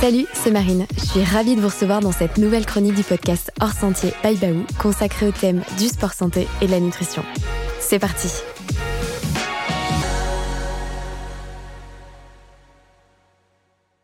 Salut, c'est Marine. Je suis ravie de vous recevoir dans cette nouvelle chronique du podcast Hors Sentier by Baou, consacrée au thème du sport santé et de la nutrition. C'est parti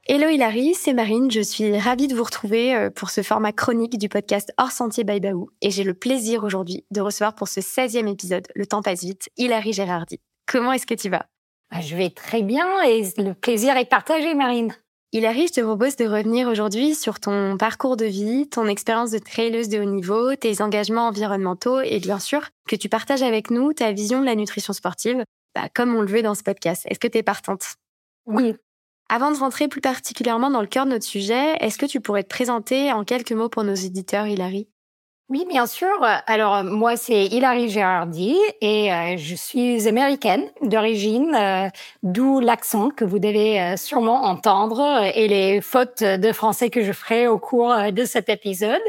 Hello Hilary, c'est Marine. Je suis ravie de vous retrouver euh, pour ce format chronique du podcast Hors Sentier by Baou. Et j'ai le plaisir aujourd'hui de recevoir pour ce 16e épisode, le temps passe vite, Hilary Gérardi. Comment est-ce que tu vas? Bah, Je vais très bien et le plaisir est partagé, Marine. Hilary, je te propose de revenir aujourd'hui sur ton parcours de vie, ton expérience de traileuse de haut niveau, tes engagements environnementaux et bien sûr que tu partages avec nous ta vision de la nutrition sportive, bah, comme on le veut dans ce podcast. Est-ce que tu es partante? Oui. Avant de rentrer plus particulièrement dans le cœur de notre sujet, est-ce que tu pourrais te présenter en quelques mots pour nos éditeurs, Hilary? Oui, bien sûr. Alors moi, c'est Hilary Gérardi et euh, je suis américaine d'origine, euh, d'où l'accent que vous devez euh, sûrement entendre et les fautes de français que je ferai au cours de cet épisode.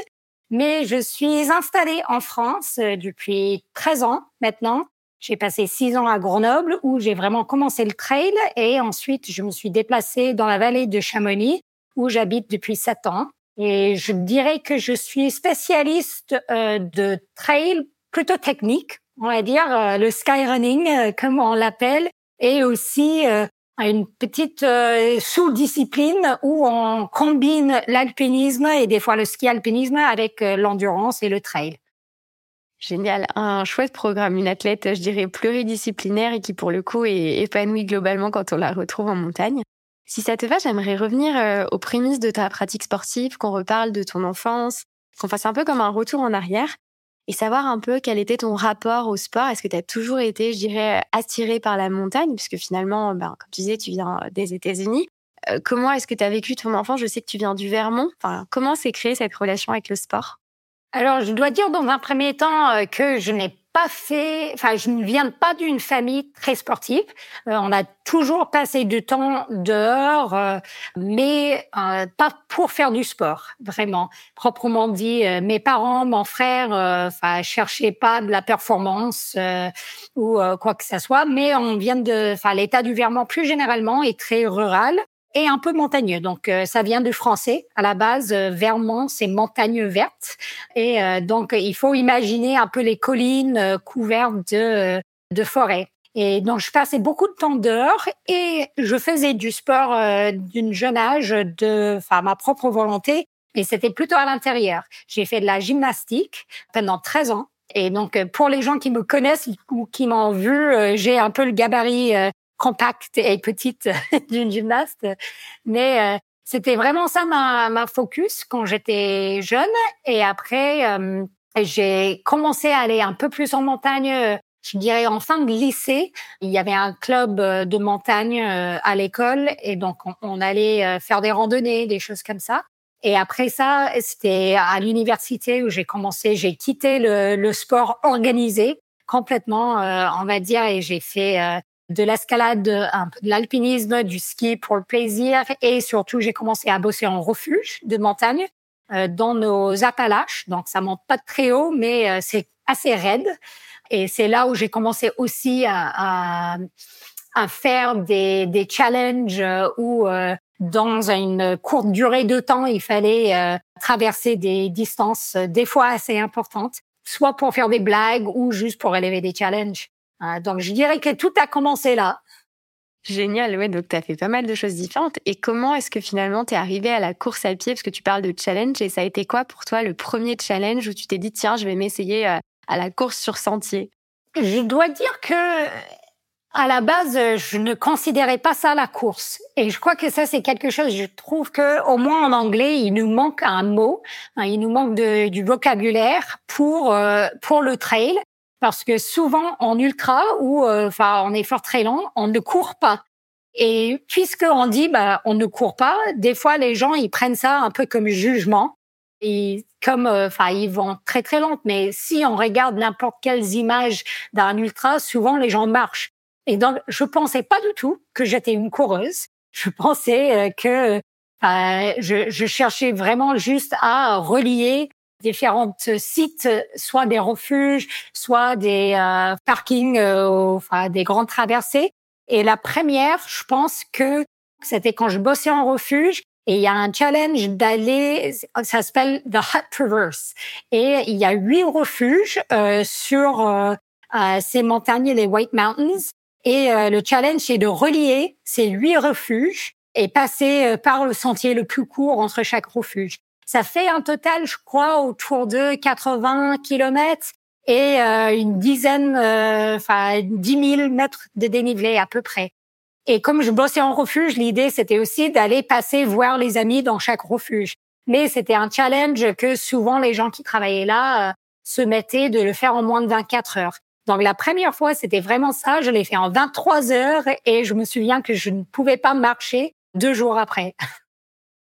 Mais je suis installée en France depuis 13 ans maintenant. J'ai passé 6 ans à Grenoble où j'ai vraiment commencé le trail et ensuite je me suis déplacée dans la vallée de Chamonix où j'habite depuis 7 ans. Et je dirais que je suis spécialiste euh, de trail plutôt technique, on va dire euh, le skyrunning euh, comme on l'appelle, et aussi euh, une petite euh, sous-discipline où on combine l'alpinisme et des fois le ski alpinisme avec l'endurance et le trail. Génial, un chouette programme, une athlète, je dirais, pluridisciplinaire et qui pour le coup est épanouie globalement quand on la retrouve en montagne. Si ça te va, j'aimerais revenir euh, aux prémices de ta pratique sportive, qu'on reparle de ton enfance, qu'on fasse un peu comme un retour en arrière et savoir un peu quel était ton rapport au sport. Est-ce que tu as toujours été, je dirais, attiré par la montagne, puisque finalement, ben, comme tu disais, tu viens des États-Unis. Euh, comment est-ce que tu as vécu ton enfance? Je sais que tu viens du Vermont. Comment s'est créée cette relation avec le sport? Alors, je dois dire dans un premier temps euh, que je n'ai fait, enfin, je ne viens pas d'une famille très sportive. Euh, on a toujours passé du temps dehors, euh, mais euh, pas pour faire du sport, vraiment. Proprement dit, mes parents, mon frère, enfin, cherchaient pas de la performance ou quoi que ce soit, mais on vient de, enfin, l'état du Vermont plus généralement est très rural et un peu montagneux. Donc euh, ça vient du français à la base. Euh, Vermont, c'est montagne verte, et euh, donc il faut imaginer un peu les collines couvertes de de forêt. Et donc je passais beaucoup de temps dehors et je faisais du sport d'une jeune âge, de, ma propre volonté, mais c'était plutôt à l'intérieur. J'ai fait de la gymnastique pendant 13 ans. Et donc, pour les gens qui me connaissent ou qui m'ont vu, j'ai un peu le gabarit compacte et petite d'une gymnaste. Mais euh, c'était vraiment ça ma, ma focus quand j'étais jeune. Et après, euh, j'ai commencé à aller un peu plus en montagne. Je dirais en fin de lycée, il y avait un club euh, de montagne à l'école et donc on, on allait faire des randonnées, des choses comme ça. Et après ça, c'était à l'université où j'ai commencé, j'ai quitté le, le, sport organisé complètement, on va dire, et j'ai fait de l'escalade, un peu de l'alpinisme, du ski pour le plaisir et surtout j'ai commencé à bosser en refuge de montagne euh, dans nos Appalaches. Donc ça monte pas très haut, mais euh, c'est assez raide. Et c'est là où j'ai commencé aussi à, à, à faire des, des challenges euh, où dans une courte durée de temps, il fallait traverser des distances des fois assez importantes, soit pour faire des blagues ou juste pour relever des challenges. Ah, donc, je dirais que tout a commencé là. Génial, ouais, donc tu as fait pas mal de choses différentes. Et comment est-ce que finalement tu es arrivé à la course à pied? Parce que tu parles de challenge, et ça a été quoi pour toi le premier challenge où tu t'es dit, tiens, je vais m'essayer euh, à la course sur sentier? Je dois dire que à la base, je ne considérais pas ça la course. Et je crois que ça, c'est quelque chose, je trouve que, au moins en anglais, il nous manque un mot, hein, il nous manque de, du vocabulaire pour, euh, pour le trail parce que souvent en ultra ou euh, enfin en effort très long, on ne court pas. Et puisque on dit bah on ne court pas, des fois les gens ils prennent ça un peu comme jugement et comme euh, enfin ils vont très très lente. Mais si on regarde n'importe quelles images d'un ultra, souvent les gens marchent. Et donc je pensais pas du tout que j'étais une coureuse. Je pensais euh, que je, je cherchais vraiment juste à relier différents sites, soit des refuges, soit des euh, parkings, euh, enfin des grandes traversées. Et la première, je pense que c'était quand je bossais en refuge Et il y a un challenge d'aller, ça s'appelle The Hut Traverse. Et il y a huit refuges euh, sur euh, euh, ces montagnes, les White Mountains. Et le challenge, c'est de relier ces huit refuges et passer par le sentier le plus court entre chaque refuge. Ça fait un total, je crois, autour de 80 kilomètres et une dizaine, enfin 10 000 mètres de dénivelé à peu près. Et comme je bossais en refuge, l'idée c'était aussi d'aller passer voir les amis dans chaque refuge. Mais c'était un challenge que souvent les gens qui travaillaient là euh, se mettaient de le faire en moins de 24 heures. Donc la première fois, c'était vraiment ça. Je l'ai fait en 23 heures et je me souviens que je ne pouvais pas marcher deux jours après.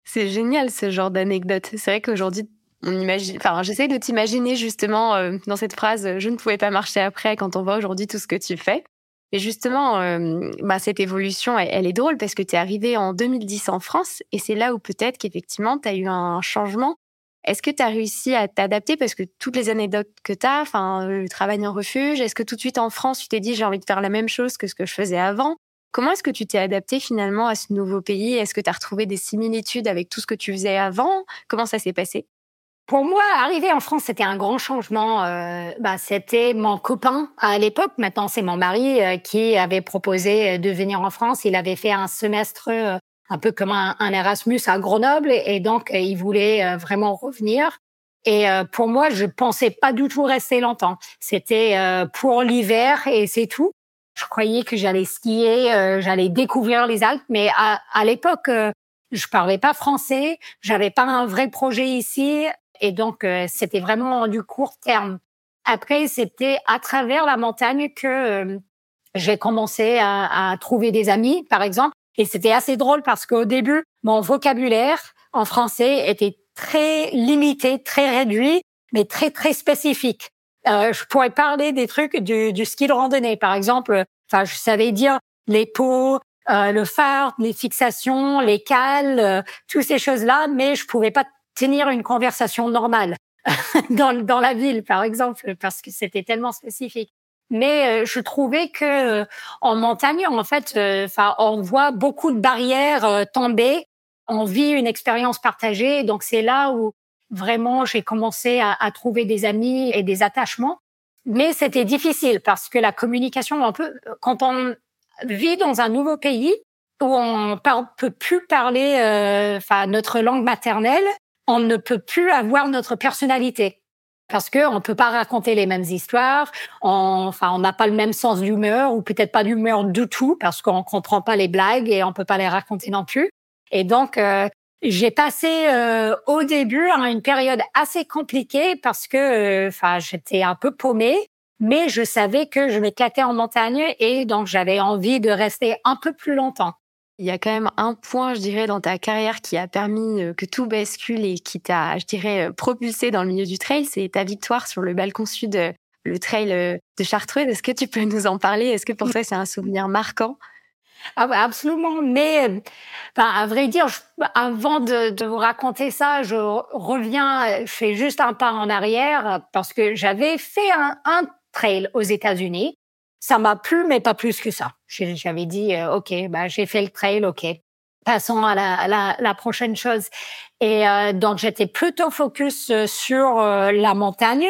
C'est génial ce genre d'anecdote. C'est vrai qu'aujourd'hui, on imagine, enfin, j'essaie de t'imaginer justement euh, dans cette phrase, je ne pouvais pas marcher après quand on voit aujourd'hui tout ce que tu fais. Mais justement, euh, bah, cette évolution, elle, est drôle parce que tu es arrivé en 2010 en France et c'est là où peut-être qu'effectivement, tu as eu un changement. Est-ce que tu as réussi à t'adapter? Parce que toutes les anecdotes que tu as, enfin, le travail en refuge, est-ce que tout de suite en France, tu t'es dit j'ai envie de faire la même chose que ce que je faisais avant? Comment est-ce que tu t'es adapté finalement à ce nouveau pays? Est-ce que tu as retrouvé des similitudes avec tout ce que tu faisais avant? Comment ça s'est passé? Pour moi, arriver en France, c'était un grand changement. Euh, bah, c'était mon copain à l'époque. Maintenant, c'est mon mari euh, qui avait proposé de venir en France. Il avait fait un semestre euh, un peu comme un, Erasmus à Grenoble, et donc il voulait vraiment revenir. Et pour moi, je pensais pas du tout rester longtemps. C'était pour l'hiver et c'est tout. Je croyais que j'allais skier, j'allais découvrir les Alpes, mais à, à l'époque, je parlais pas français, j'avais pas un vrai projet ici. Et donc, euh, c'était vraiment du court terme. Après, c'était à travers la montagne que euh, j'ai commencé à, à, trouver des amis, par exemple. Et c'était assez drôle parce qu'au début, mon vocabulaire en français était très limité, très réduit, mais très, très spécifique. Euh, je pourrais parler des trucs du, du, ski de randonnée, par exemple. Enfin, je savais dire les pots, euh, le phare, les fixations, les cales, euh, toutes ces choses-là, mais je pouvais pas tenir une conversation normale dans, dans la ville, par exemple, parce que c'était tellement spécifique. Mais euh, je trouvais que euh, en montagne, en fait, euh, enfin, on voit beaucoup de barrières tomber. On vit une expérience partagée, donc c'est là où vraiment j'ai commencé à, à, trouver des amis et des attachements. Mais c'était difficile parce que la communication, un peu, quand on vit dans un nouveau pays où on peut plus parler, enfin, notre langue maternelle, on ne peut plus avoir notre personnalité parce que on peut pas raconter les mêmes histoires, enfin on n'a pas le même sens d'humeur ou peut-être pas d'humeur du tout parce qu'on comprend pas les blagues et on peut pas les raconter non plus. Et donc euh, j'ai passé euh, au début hein, une période assez compliquée parce que euh, enfin j'étais un peu paumée, mais je savais que je m'éclatais en montagne et donc j'avais envie de rester un peu plus longtemps. Il y a quand même un point, je dirais, dans ta carrière qui a permis euh, que tout bascule et qui t'a, je dirais, euh, propulsé dans le milieu du trail, c'est ta victoire sur le balcon sud, le trail de Chartreuse. Est-ce que tu peux nous en parler? Est-ce que pour toi c'est un souvenir marquant? Ah bah absolument, mais à vrai dire, avant de, de, vous raconter ça, je reviens, je fais juste un pas en arrière parce que j'avais fait un, un trail aux États-Unis ça m'a plu, mais pas plus que ça. J'avais dit, euh, OK, bah, j'ai fait le trail, OK. Passons à la, la, la prochaine chose. Et euh, donc, j'étais plutôt focus euh, sur la montagne.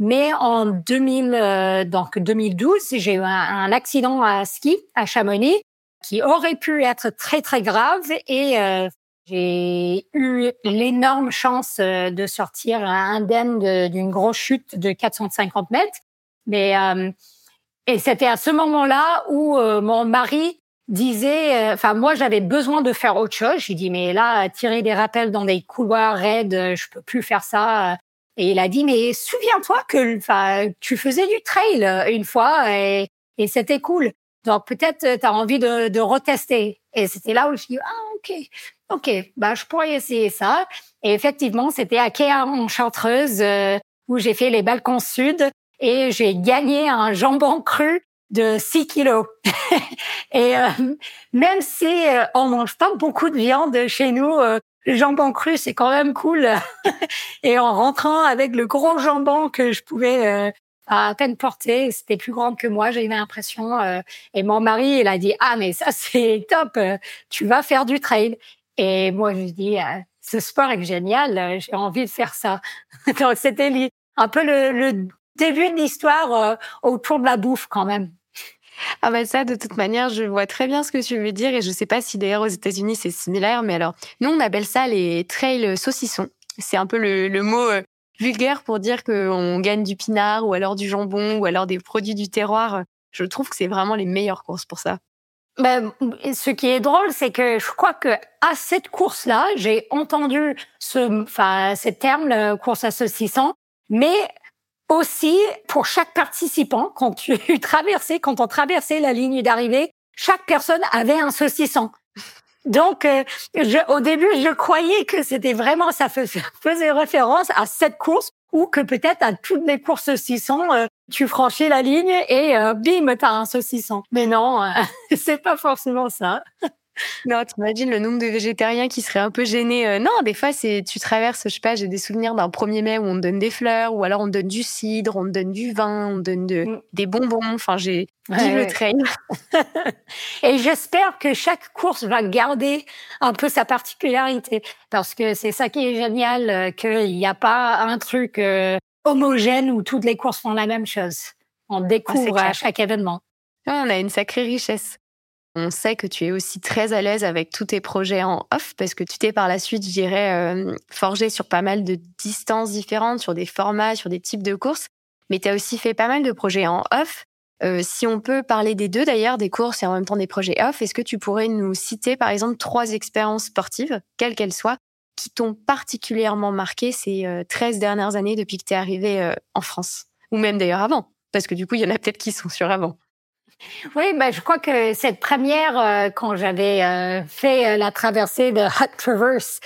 Mais en 2000, donc 2012, j'ai eu un, accident à ski à Chamonix qui aurait pu être très, très grave. Et j'ai eu l'énorme chance de sortir indemne d'une grosse chute de 450 mètres. Mais et c'était à ce moment-là où euh, mon mari disait, euh, enfin moi j'avais besoin de faire autre chose. J'ai dit mais là tirer des rappels dans des couloirs raides, euh, je peux plus faire ça. Et il a dit mais souviens-toi que enfin tu faisais du trail une fois et, et c'était cool. Donc peut-être tu as envie de, de retester. Et c'était là où je dis ah ok ok bah je pourrais essayer ça. Et effectivement c'était à Kéa en Chartreuse où j'ai fait les balcons sud et j'ai gagné un jambon cru de 6 kilos. et euh, même si euh, on mange pas beaucoup de viande chez nous, euh, le jambon cru c'est quand même cool. et en rentrant avec le gros jambon que je pouvais euh, à peine porter, c'était plus grand que moi, j'ai eu l'impression. et mon mari, il a dit ah mais ça c'est top, tu vas faire du trail. Et moi, je dis, euh, ce sport est génial, euh, j'ai envie de faire ça. Donc, c'était un peu le, début de l'histoire euh, autour de la bouffe quand même. Ah bah ça, de toute manière, je vois très bien ce que tu veux dire et je sais pas si d'ailleurs aux États-Unis c'est similaire, mais alors nous on appelle ça les trails saucissons. C'est un peu le, mot vulgaire pour dire qu'on gagne du pinard ou alors du jambon ou alors des produits du terroir. Je trouve que c'est vraiment les meilleures courses pour ça. Ben, ce qui est drôle, c'est que je crois que à cette course-là, j'ai entendu ce, enfin, ce terme, la course à saucisson, mais aussi pour chaque participant, quand tu traversais, quand on traversait la ligne d'arrivée, chaque personne avait un saucisson. Donc, euh, je, au début, je croyais que c'était vraiment, ça faisait référence à cette course ou que peut-être à toutes les courses saucissons, euh, tu franchis la ligne et euh, bim, t'as un saucisson. Mais non, euh, c'est pas forcément ça. Non, t'imagines le nombre de végétariens qui seraient un peu gênés. Euh, non, des fois, c'est tu traverses, je sais pas, j'ai des souvenirs d'un 1er mai où on te donne des fleurs, ou alors on te donne du cidre, on te donne du vin, on te donne de, mm. des bonbons. Enfin, j'ai dit le trail. Et j'espère que chaque course va garder un peu sa particularité, parce que c'est ça qui est génial, euh, qu'il n'y a pas un truc euh, homogène où toutes les courses font la même chose. On découvre à chaque événement. on a une sacrée richesse. On sait que tu es aussi très à l'aise avec tous tes projets en off parce que tu t'es par la suite, je dirais, euh, forgé sur pas mal de distances différentes, sur des formats, sur des types de courses. Mais tu as aussi fait pas mal de projets en off. Euh, si on peut parler des deux d'ailleurs, des courses et en même temps des projets off, est-ce que tu pourrais nous citer par exemple trois expériences sportives, quelles qu'elles soient, qui t'ont particulièrement marqué ces 13 euh, dernières années depuis que tu es arrivé en France? Ou même d'ailleurs avant Parce que du coup, il y en a peut-être qui sont sur avant. Oui, ben, je crois que cette première, euh, quand j'avais euh, fait euh, la traversée de Hut Traverse,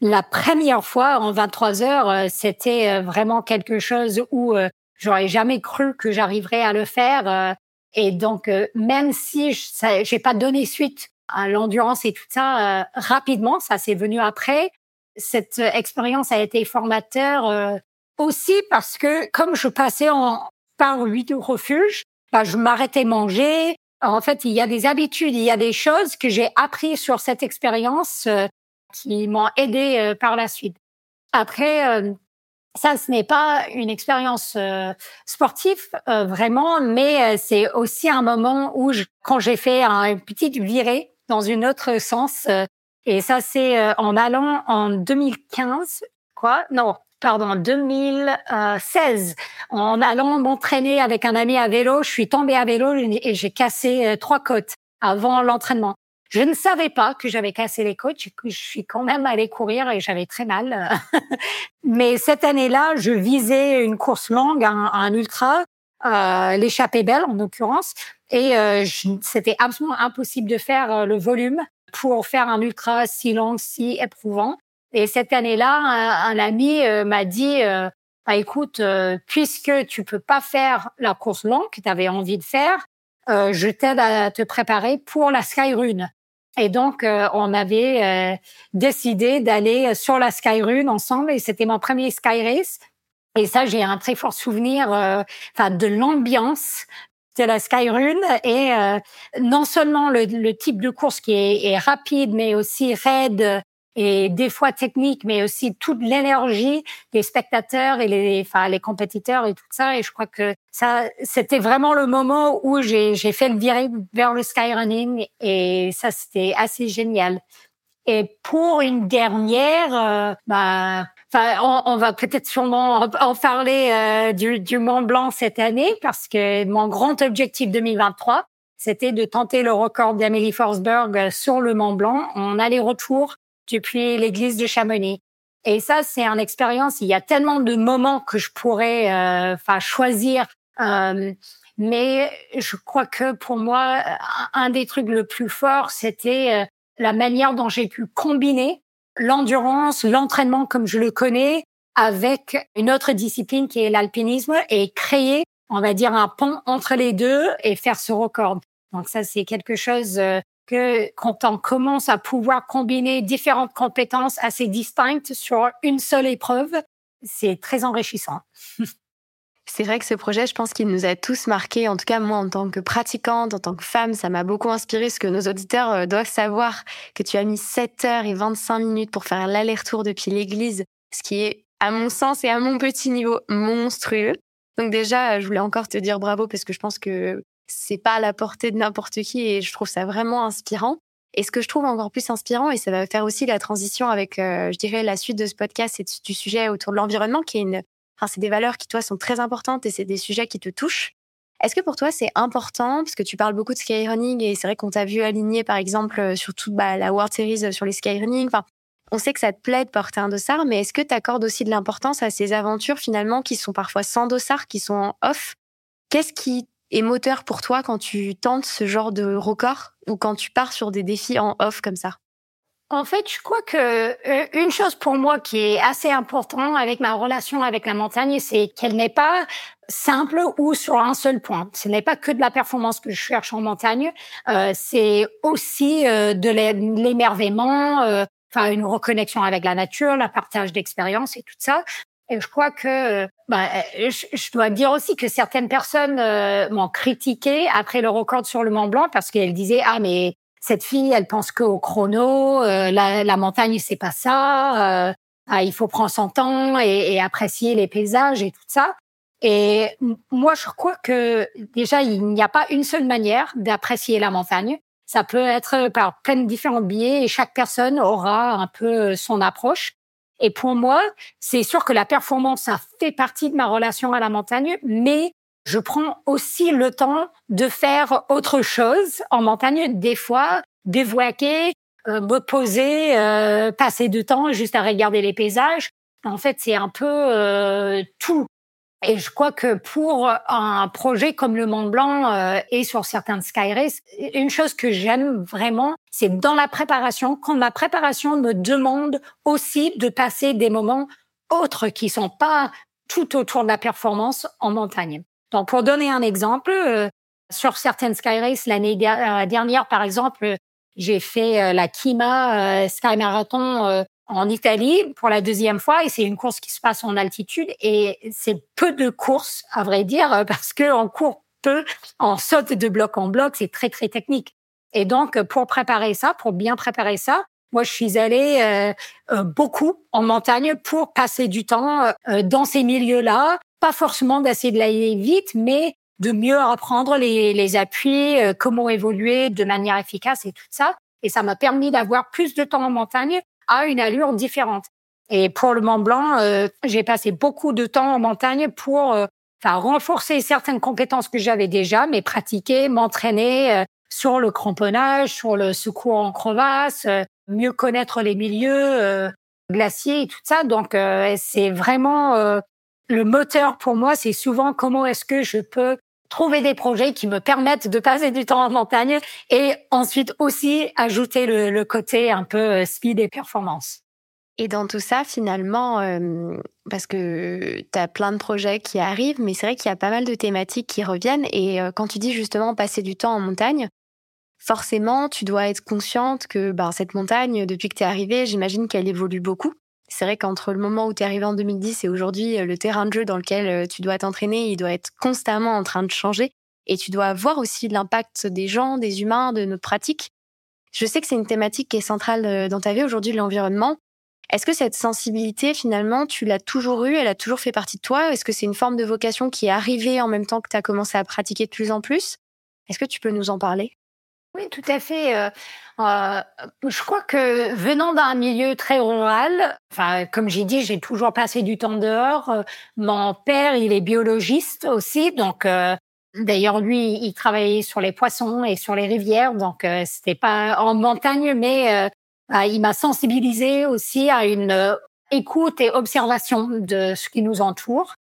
la première fois en 23 heures, c'était vraiment quelque chose où j'aurais jamais cru que j'arriverais à le faire. et donc, même si je j'ai pas donné suite à l'endurance et tout ça rapidement, ça s'est venu après. Cette expérience a été formateur aussi parce que comme je passais en, par huit refuges, bah, je m'arrêtais manger. En fait, il y a des habitudes, il y a des choses que j'ai appris sur cette expérience euh, qui m'ont aidé euh, par la suite. Après, euh, ça, ce n'est pas une expérience sportive vraiment, mais c'est aussi un moment où, je, quand j'ai fait un petite virée dans une autre sens, et ça, c'est en allant en 2015, quoi Non, pardon, 2016, en allant m'entraîner avec un ami à vélo, je suis tombée à vélo et j'ai cassé euh, trois côtes avant l'entraînement. Je ne savais pas que j'avais cassé les côtes. Je suis quand même allée courir et j'avais très mal. Mais cette année-là, je visais une course longue, un, ultra, euh, l'échappée belle en l'occurrence, et euh, c'était absolument impossible de faire euh, le volume pour faire un ultra si long, si éprouvant. Et cette année-là, un, ami euh, m'a dit, euh, bah, écoute, euh, puisque tu peux pas faire la course longue que tu avais envie de faire, je t'aide à te préparer pour la Skyrun. Et donc, on avait décidé d'aller sur la Skyrun ensemble et c'était mon premier Sky Race. Et ça, j'ai un très fort souvenir enfin de l'ambiance de la Skyrun et non seulement le, type de course qui est, est rapide, mais aussi raide, et des fois technique, mais aussi toute l'énergie des spectateurs et les, enfin, les compétiteurs et tout ça. Et je crois que ça, c'était vraiment le moment où j'ai, j'ai fait le viré vers le skyrunning et ça, c'était assez génial. Et pour une dernière, euh, bah, on, on, va peut-être sûrement en parler euh, du, du Mont Blanc cette année parce que mon grand objectif 2023, c'était de tenter le record d'Amélie Forsberg sur le Mont Blanc en aller-retour depuis l'église de Chamonix. Et ça, c'est une expérience. Il y a tellement de moments que je pourrais, euh, enfin, choisir. Euh, mais je crois que pour moi, un des trucs le plus fort, c'était euh, la manière dont j'ai pu combiner l'endurance, l'entraînement comme je le connais, avec une autre discipline qui est l'alpinisme et créer, on va dire, un pont entre les deux et faire ce record. Donc ça, c'est quelque chose quand on commence à pouvoir combiner différentes compétences assez distinctes sur une seule épreuve, c'est très enrichissant. C'est vrai que ce projet, je pense qu'il nous a tous marqués. En tout cas, moi, en tant que pratiquante, en tant que femme, ça m'a beaucoup inspiré. Ce que nos auditeurs euh, doivent savoir, que tu as mis 7 heures et 25 minutes pour faire l'aller-retour depuis l'église, ce qui est, à mon sens et à mon petit niveau, monstrueux. Donc déjà, je voulais encore te dire bravo parce que je pense que c'est pas à la portée de n'importe qui et je trouve ça vraiment inspirant. Et ce que je trouve encore plus inspirant, et ça va faire aussi la transition avec, euh, je dirais, la suite de ce podcast, c'est du sujet autour de l'environnement, qui est une Enfin, c'est des valeurs qui, toi, sont très importantes et c'est des sujets qui te touchent. Est-ce que pour toi, c'est important, parce que tu parles beaucoup de skyrunning et c'est vrai qu'on t'a vu aligner, par exemple, euh, sur toute bah, la World Series euh, sur les skyrunning. Enfin, on sait que ça te plaît de porter un dossard, mais est-ce que tu accordes aussi de l'importance à ces aventures finalement qui sont parfois sans dossard, qui sont en off? Qu'est-ce qui est moteur pour toi quand tu tentes ce genre de record ou quand tu pars sur des défis en off comme ça? En fait, je crois que euh, une chose pour moi qui est assez importante avec ma relation avec la montagne, c'est qu'elle n'est pas simple ou sur un seul point. Ce n'est pas que de la performance que je cherche en montagne, euh, c'est aussi euh, de l'émerveillement, euh, enfin une reconnexion avec la nature, le partage d'expériences et tout ça. Et je crois que bah, je, je, dois dire aussi que certaines personnes m'ont critiqué après le record sur le Mont Blanc parce qu'elles disaient ah mais cette fille, elle pense qu'au chrono, euh, la, la, montagne, c'est pas ça. Euh, ah, il faut prendre son temps et, et, apprécier les paysages et tout ça. Et moi, je crois que déjà, il n'y a pas une seule manière d'apprécier la montagne. Ça peut être par plein de différents biais et chaque personne aura un peu son approche. Et pour moi, c'est sûr que la performance, ça fait partie de ma relation à la montagne, mais je prends aussi le temps de faire autre chose en montagne, des fois, dévoquer, euh, me poser, euh, passer du temps juste à regarder les paysages. En fait, c'est un peu euh, tout. Et je crois que pour un projet comme le Mont Blanc euh, et sur certains Sky Race, une chose que j'aime vraiment, c'est dans la préparation, quand ma préparation me demande aussi de passer des moments autres qui sont pas tout autour de la performance en montagne. Donc, pour donner un exemple, euh, sur certaines Sky Race, l'année euh, dernière, par exemple, j'ai fait euh, la Kima Sky Marathon en Italie pour la deuxième fois et c'est une course qui se passe en altitude et c'est peu de courses, à vrai dire, parce que on court peu, on saute de bloc en bloc, c'est très, très technique. Et donc, pour préparer ça, pour bien préparer ça, moi, je suis allée beaucoup en montagne pour passer du temps dans ces milieux-là, pas forcément d'essayer de l'aller vite, mais de mieux apprendre les, les appuis, euh, comment évoluer de manière efficace et tout ça. Et ça m'a permis d'avoir plus de temps en montagne à une allure différente. Et pour le Mont Blanc, euh, j'ai passé beaucoup de temps en montagne pour euh, renforcer certaines compétences que j'avais déjà, mais pratiquer, m'entraîner sur le cramponnage, sur le secours en crevasse, mieux connaître les milieux glaciers et tout ça. Donc, c'est vraiment le moteur pour moi, c'est souvent comment est-ce que je peux trouver des projets qui me permettent de passer du temps en montagne et ensuite aussi ajouter le, côté un peu euh, speed et performance. Et dans tout ça, finalement, euh, parce que tu as plein de projets qui arrivent, mais c'est vrai qu'il y a pas mal de thématiques qui reviennent. Et euh, quand tu dis justement passer du temps en montagne, forcément, tu dois être consciente que ben, cette montagne, depuis que tu es arrivée, j'imagine qu'elle évolue beaucoup. C'est vrai qu'entre le moment où tu es arrivé en 2010 et aujourd'hui, euh, le terrain de jeu dans lequel euh, tu dois t'entraîner, il doit être constamment en train de changer. Et tu dois voir aussi l'impact des gens, des humains, de nos pratiques. Je sais que c'est une thématique qui est centrale euh, dans ta vie aujourd'hui, l'environnement. Est-ce que cette sensibilité, finalement, tu l'as toujours eue, elle a toujours fait partie de toi? Est-ce que c'est une forme de vocation qui est arrivée en même temps que tu as commencé à pratiquer de plus en plus? Est-ce que tu peux nous en parler? Oui, tout à fait. Euh, euh, je crois que venant d'un milieu très rural, enfin, comme j'ai dit, j'ai toujours passé du temps dehors. Euh, mon père, il est biologiste aussi, donc d'ailleurs lui, il travaillait sur les poissons et sur les rivières, donc c'était pas en montagne, mais il m'a sensibilisé aussi à une écoute et observation de ce qui nous entoure.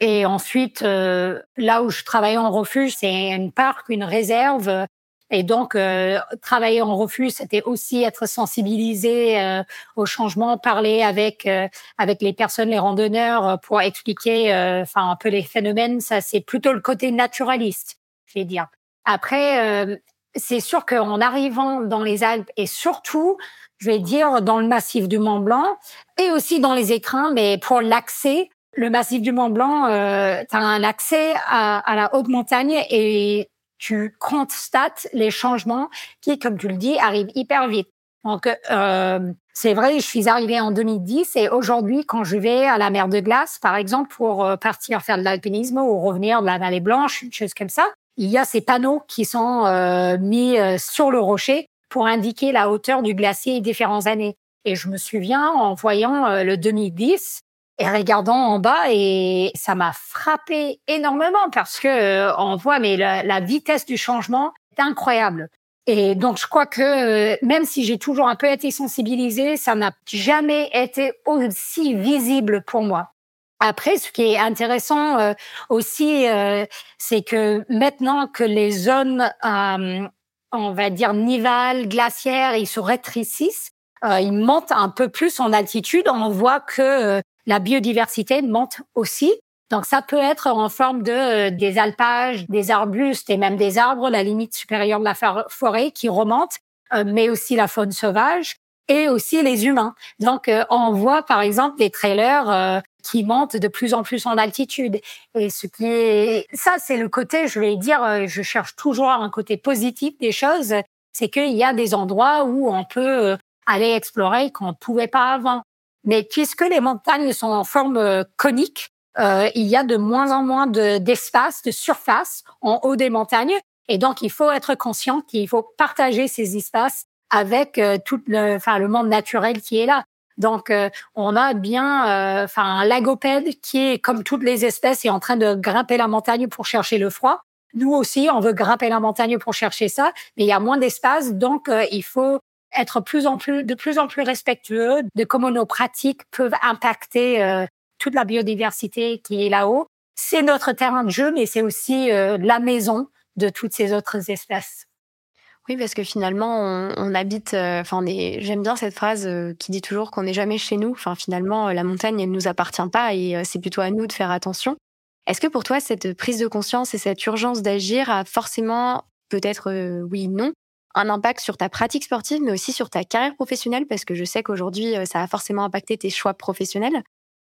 Et ensuite, là où je travaille en refuge, c'est une parc, une réserve et donc, euh, travailler en refuge, c'était aussi être sensibilisé euh, au changement, parler avec euh, avec les personnes, les randonneurs, pour expliquer, enfin un peu les phénomènes. Ça, c'est plutôt le côté naturaliste, je vais dire. Après, c'est sûr qu'en arrivant dans les Alpes et surtout, je vais dire dans le massif du Mont Blanc et aussi dans les écrins, mais pour l'accès, le massif du Mont Blanc, euh, tu as un accès à, à, la haute montagne et tu constates les changements qui, comme tu le dis, arrivent hyper vite. Donc, euh, c'est vrai, je suis arrivée en 2010 et aujourd'hui, quand je vais à la mer de glace, par exemple, pour euh, partir faire de l'alpinisme ou revenir de la vallée blanche, une chose comme ça, il y a ces panneaux qui sont euh, mis euh, sur le rocher pour indiquer la hauteur du glacier différentes années. Et je me souviens en voyant le 2010 et regardant en bas et ça m'a frappé énormément parce que on voit mais la, vitesse du changement est incroyable. Et donc, je crois que euh, même si j'ai toujours un peu été sensibilisée, ça n'a jamais été aussi visible pour moi. Après, ce qui est intéressant euh, aussi, euh, c'est que maintenant que les zones, on va dire nivales, glaciaires, ils se rétrécissent, ils montent un peu plus en altitude. On voit que la biodiversité monte aussi. Donc ça peut être en forme de euh, des alpages, des arbustes et même des arbres, la limite supérieure de la forêt qui remonte, euh, mais aussi la faune sauvage et aussi les humains. Donc euh, on voit par exemple des trailers qui montent de plus en plus en altitude. Et ce qui est ça, c'est le côté, je vais dire, je cherche toujours un côté positif des choses, c'est qu'il y a des endroits où on peut aller explorer qu'on ne pouvait pas avant. Mais puisque les montagnes sont en forme conique, euh, il y a de moins en moins d'espace, de, surface en haut des montagnes. Et donc, il faut être conscient qu'il faut partager ces espaces avec euh, tout le, enfin, le monde naturel qui est là. Donc, euh, on a bien, enfin, un lagopède qui est comme toutes les espèces est en train de grimper la montagne pour chercher le froid. Nous aussi, on veut grimper la montagne pour chercher ça, mais il y a moins d'espace, donc il faut être de plus en plus respectueux de comment nos pratiques peuvent impacter toute la biodiversité qui est là-haut. C'est notre terrain de jeu, mais c'est aussi euh, la maison de toutes ces autres espèces. Oui, parce que finalement, on, habite. Euh, enfin, J'aime bien cette phrase euh, qui dit toujours qu'on n'est jamais chez nous. Enfin, finalement, la montagne, elle ne nous appartient pas et c'est plutôt à nous de faire attention. Est-ce que pour toi, cette prise de conscience et cette urgence d'agir a forcément, peut-être oui, non, un impact sur ta pratique sportive, mais aussi sur ta carrière professionnelle, parce que je sais qu'aujourd'hui, ça a forcément impacté tes choix professionnels.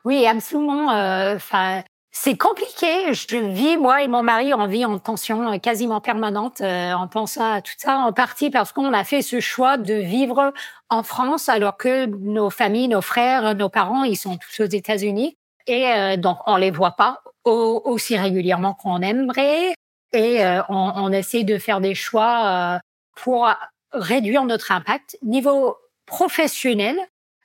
Oui, absolument. Euh, enfin, c'est compliqué. Je vis, moi et mon mari, on vit en tension euh, quasiment permanente euh, en pensant à tout ça, en partie parce qu'on a fait ce choix de vivre en France alors que nos familles, nos frères, nos parents, ils sont tous aux États-Unis. Et donc, on les voit pas aussi régulièrement qu'on aimerait. Et on, on, essaie de faire des choix pour réduire notre impact. Niveau professionnel,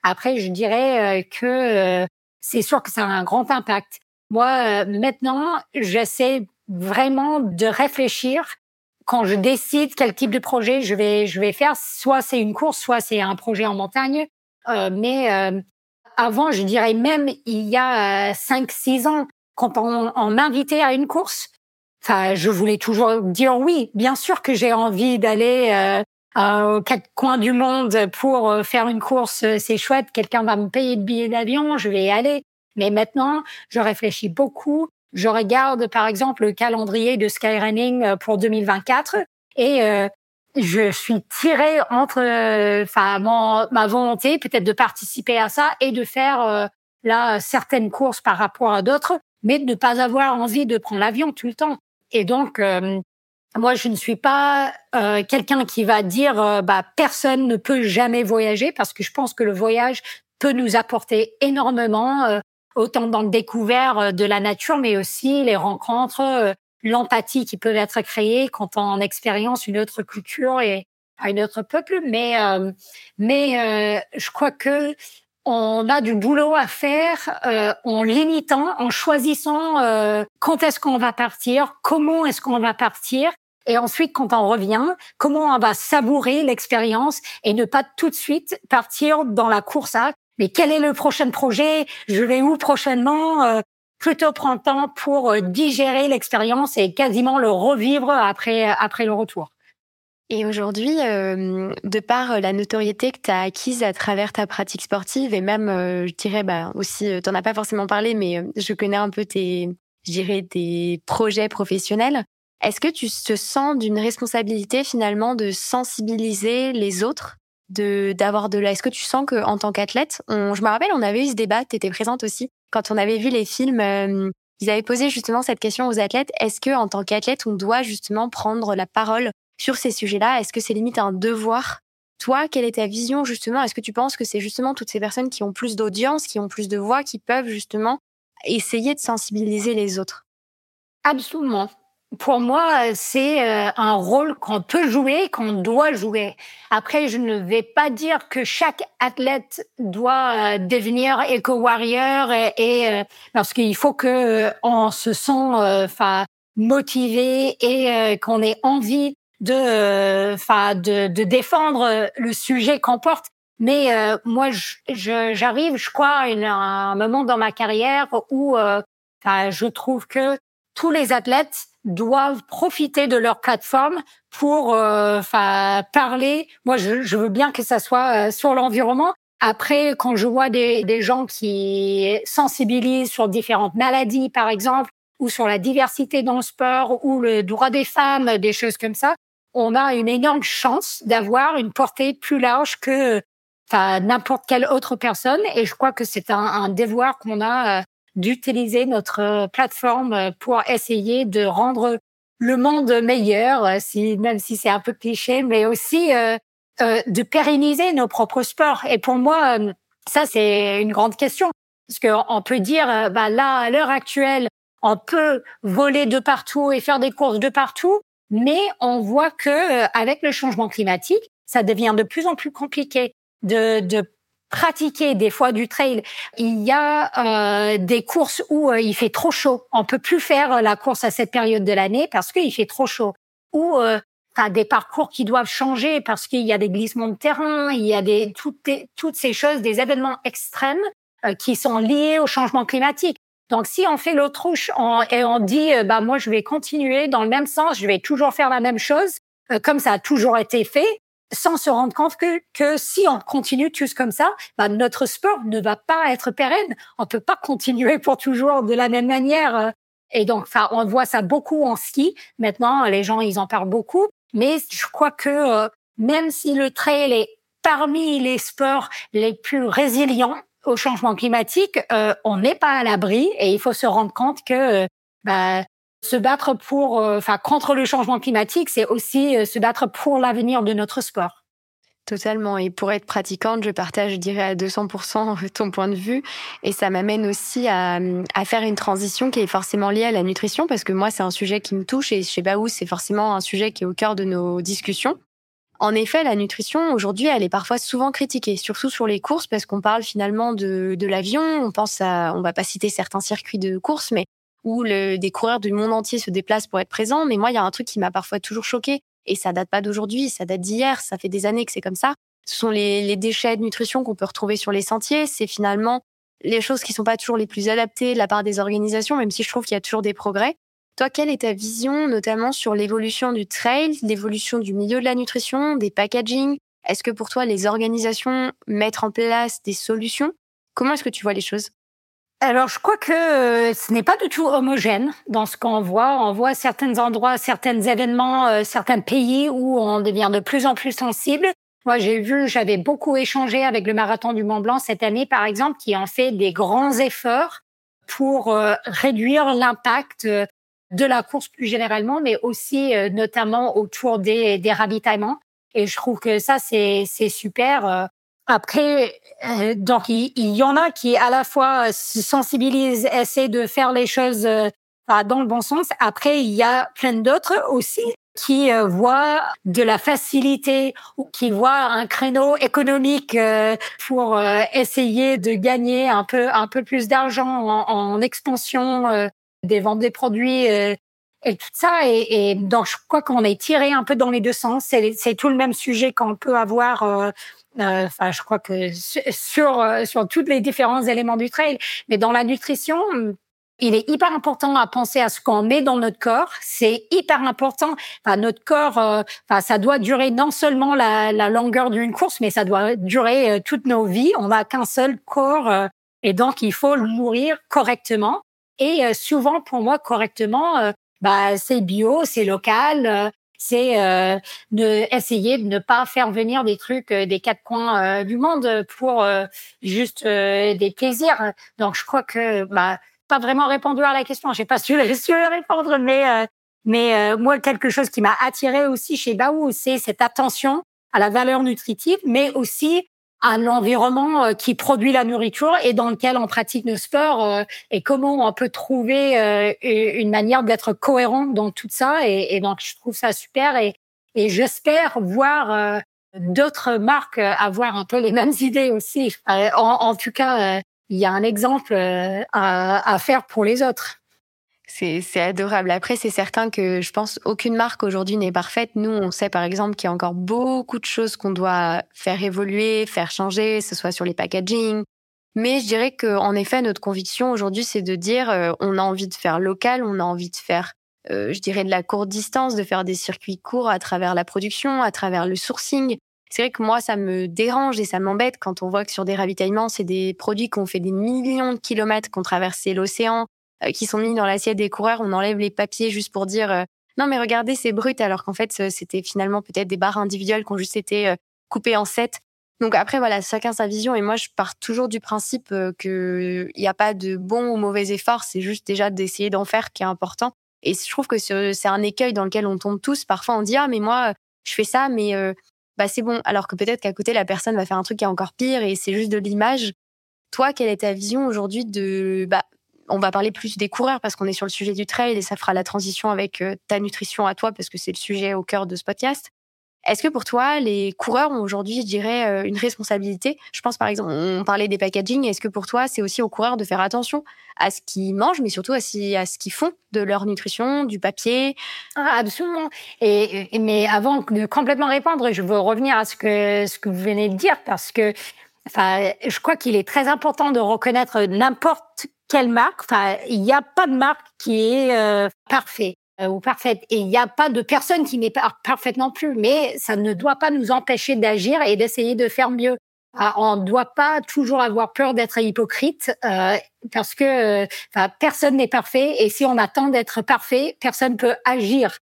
après, je dirais que c'est sûr que ça a un grand impact. Moi, euh, maintenant, j'essaie vraiment de réfléchir quand je décide quel type de projet je vais je vais faire. Soit c'est une course, soit c'est un projet en montagne. Euh, mais euh, avant, je dirais même il y a cinq, six ans, quand on m'invitait à une course, enfin, je voulais toujours dire oui. Bien sûr que j'ai envie d'aller aux quatre coins du monde pour euh, faire une course, euh, c'est chouette, quelqu'un va me payer le billet d'avion, je vais y aller. Mais maintenant, je réfléchis beaucoup. Je regarde, par exemple, le calendrier de Skyrunning euh, pour 2024 et je suis tirée entre, enfin, ma volonté peut-être de participer à ça et de faire là certaines courses par rapport à d'autres, mais de ne pas avoir envie de prendre l'avion tout le temps. Et donc, moi, je ne suis pas euh, quelqu'un qui va dire euh, bah personne ne peut jamais voyager parce que je pense que le voyage peut nous apporter énormément, euh, autant dans le découvert de la nature, mais aussi les rencontres, l'empathie qui peut être créée quand on expérience une autre culture et un autre peuple. Mais mais je crois que on a du boulot à faire en limitant, en choisissant quand est-ce qu'on va partir, comment est-ce qu'on va partir, et ensuite, quand on revient, comment on va savourer l'expérience et ne pas tout de suite partir dans la course à mais quel est le prochain projet? Je vais où prochainement? Euh, Plutôt prendre temps pour euh, digérer l'expérience et quasiment le revivre après après le retour. Et aujourd'hui, euh, de par la notoriété que tu as acquise à travers ta pratique sportive et même, je dirais, bah aussi, tu n'en as pas forcément parlé, mais je connais un peu tes, je dirais, tes projets professionnels. Est-ce que tu te sens d'une responsabilité finalement de sensibiliser les autres, de d'avoir de la. Est-ce que tu sens que en tant qu'athlète, je me rappelle, on avait eu ce débat, tu étais présente aussi. quand on avait vu les films, ils avaient posé justement cette question aux athlètes. Est-ce que, en tant qu'athlète, on doit justement prendre la parole sur ces sujets-là. Est-ce que c'est limite un devoir? Toi, quelle est ta vision justement? Est-ce que tu penses que c'est justement toutes ces personnes qui ont plus d'audience, qui ont plus de voix, qui peuvent justement essayer de sensibiliser les autres? Absolument. Pour moi, c'est euh, un rôle qu'on peut jouer, qu'on doit jouer. Après, je ne vais pas dire que chaque athlète doit euh, devenir éco-warrior et, euh, parce qu'il faut que on se sent motivé et qu'on ait envie de enfin de, de, défendre le sujet qu'on porte. Mais moi, j'arrive, je, crois, à un moment dans ma carrière où enfin, je trouve que tous les athlètes doivent profiter de leur plateforme pour euh, enfin parler. Moi, je, je, veux bien que ça soit euh, sur l'environnement. Après, quand je vois des, des gens qui sensibilisent sur différentes maladies, par exemple, ou sur la diversité dans le sport, ou le droit des femmes, des choses comme ça, on a une énorme chance d'avoir une portée plus large que enfin, n'importe quelle autre personne. Et je crois que c'est un, un devoir qu'on a euh, d'utiliser notre euh, plateforme euh, pour essayer de rendre le monde meilleur, euh, si, même si c'est un peu cliché, mais aussi euh, de pérenniser nos propres sports. Et pour moi, ça c'est une grande question, parce qu'on peut dire, bah là à l'heure actuelle, on peut voler de partout et faire des courses de partout, mais on voit que avec le changement climatique, ça devient de plus en plus compliqué de, de pratiquer des fois du trail. Il y a euh, des courses où euh, il fait trop chaud. On peut plus faire la course à cette période de l'année parce qu'il fait trop chaud. Ou euh, des parcours qui doivent changer parce qu'il y a des glissements de terrain, il y a des toutes, toutes ces choses, des événements extrêmes euh, qui sont liés au changement climatique. Donc, si on fait l'autruche et on dit, bah moi, je vais continuer dans le même sens, je vais toujours faire la même chose, comme ça a toujours été fait, sans se rendre compte que, que si on continue tous comme ça, bah, notre sport ne va pas être pérenne. On peut pas continuer pour toujours de la même manière. Et donc, enfin, on voit ça beaucoup en ski. Maintenant, les gens, ils en parlent beaucoup. Mais je crois que euh, même si le trail est parmi les sports les plus résilients au changement climatique, euh, on n'est pas à l'abri et il faut se rendre compte que euh, bah, se battre pour, euh, enfin, contre le changement climatique, c'est aussi euh, se battre pour l'avenir de notre sport. Totalement. Et pour être pratiquante, je partage, je dirais, à 200% ton point de vue. Et ça m'amène aussi à, à, faire une transition qui est forcément liée à la nutrition, parce que moi, c'est un sujet qui me touche et chez Baou, c'est forcément un sujet qui est au cœur de nos discussions. En effet, la nutrition, aujourd'hui, elle est parfois souvent critiquée, surtout sur les courses, parce qu'on parle finalement de, de l'avion. On pense à, on va pas citer certains circuits de course, mais où le, des coureurs du monde entier se déplacent pour être présents. Mais moi, il y a un truc qui m'a parfois toujours choqué, et ça date pas d'aujourd'hui, ça date d'hier, ça fait des années que c'est comme ça. Ce sont les, les déchets de nutrition qu'on peut retrouver sur les sentiers. C'est finalement les choses qui sont pas toujours les plus adaptées de la part des organisations, même si je trouve qu'il y a toujours des progrès. Quelle est ta vision, notamment sur l'évolution du trail, l'évolution du milieu de la nutrition, des packaging? Est-ce que pour toi, les organisations mettent en place des solutions? Comment est-ce que tu vois les choses? Alors, je crois que euh, ce n'est pas du tout homogène dans ce qu'on voit. On voit certains endroits, certains événements, euh, certains pays où on devient de plus en plus sensible. Moi, j'ai vu, j'avais beaucoup échangé avec le marathon du Mont Blanc cette année, par exemple, qui ont fait des grands efforts pour euh, réduire l'impact de la course plus généralement, mais aussi notamment autour des, des ravitaillements. Et je trouve que ça, c'est super. Après, euh, donc il, y en a qui à la fois se sensibilisent, essaient de faire les choses euh, dans le bon sens. Après, il y a plein d'autres aussi qui euh, voient de la facilité ou qui voient un créneau économique pour essayer de gagner un peu un peu plus d'argent en, en, expansion des ventes des produits et tout ça. Et, et donc, je crois qu'on est tiré un peu dans les deux sens. C'est tout le même sujet qu'on peut avoir euh, enfin, je crois que sur euh, sur tous les différents éléments du trail, mais dans la nutrition, il est hyper important à penser à ce qu'on met dans notre corps. C'est hyper important. Enfin, notre corps, euh, enfin, ça doit durer non seulement la, la longueur d'une course, mais ça doit durer toutes nos vies. On n'a qu'un seul corps, et donc il faut le nourrir correctement. Et souvent, pour moi, correctement, bah, c'est bio, c'est local c'est euh, essayer de ne pas faire venir des trucs des quatre coins du monde pour juste des plaisirs. Donc je crois que bah pas vraiment répondu à la question. J'ai pas su, su répondre, mais mais moi quelque chose qui m'a attiré aussi chez Baou, c'est cette attention à la valeur nutritive, mais aussi à l'environnement euh, qui produit la nourriture et dans lequel on pratique nos sports euh, et comment on peut trouver euh, une manière d'être cohérent dans tout ça et, donc je trouve ça super et, et j'espère voir d'autres marques avoir un peu les mêmes idées aussi. En, tout cas, il y a un exemple à, à faire pour les autres. C'est adorable. Après, c'est certain que je pense aucune marque aujourd'hui n'est parfaite. Nous, on sait par exemple qu'il y a encore beaucoup de choses qu'on doit faire évoluer, faire changer, que ce soit sur les packaging. Mais je dirais que, en effet, notre conviction aujourd'hui, c'est de dire, euh, on a envie de faire local, on a envie de faire, euh, je dirais, de la courte distance, de faire des circuits courts à travers la production, à travers le sourcing. C'est vrai que moi, ça me dérange et ça m'embête quand on voit que sur des ravitaillements, c'est des produits qui ont fait des millions de kilomètres, qui ont traversé l'océan, qui sont mis dans l'assiette des coureurs. On enlève les papiers juste pour dire euh, non mais regardez c'est brut alors qu'en fait c'était finalement peut-être des barres individuelles qui ont juste été euh, coupées en sept. Donc après voilà chacun sa vision et moi je pars toujours du principe que il n'y a pas de bon ou mauvais effort, c'est juste déjà d'essayer d'en faire qui est important. Et je trouve que c'est un écueil dans lequel on tombe tous. Parfois on dit ah mais moi je fais ça mais bah c'est bon alors que peut-être qu'à côté la personne va faire un truc qui est encore pire et c'est juste de l'image. Toi quelle est ta vision aujourd'hui de bah on va parler plus des coureurs parce qu'on est sur le sujet du trail et ça fera la transition avec euh, ta nutrition à toi parce que c'est le sujet au cœur de ce podcast. Est-ce que pour toi, les coureurs ont aujourd'hui, je dirais, euh, une responsabilité? Je pense par exemple, on parlait des packaging. Est-ce que pour toi, c'est aussi aux coureurs de faire attention à ce qu'ils mangent, mais surtout à ce qu'ils font de leur nutrition, du papier? Ah, Absolument. Et, mais avant de complètement répondre, je veux revenir à ce que ce que vous venez de dire parce que, enfin, je crois qu'il est très important de reconnaître n'importe quelle marque. Enfin, il n'y a pas de marque qui est euh, parfait euh, ou parfaite, et il n'y a pas de personne qui n'est pas parfaite non plus. Mais ça ne doit pas nous empêcher d'agir et d'essayer de faire mieux. Ah, on ne doit pas toujours avoir peur d'être hypocrite euh, parce que enfin, personne n'est parfait et si on attend d'être parfait, personne peut agir.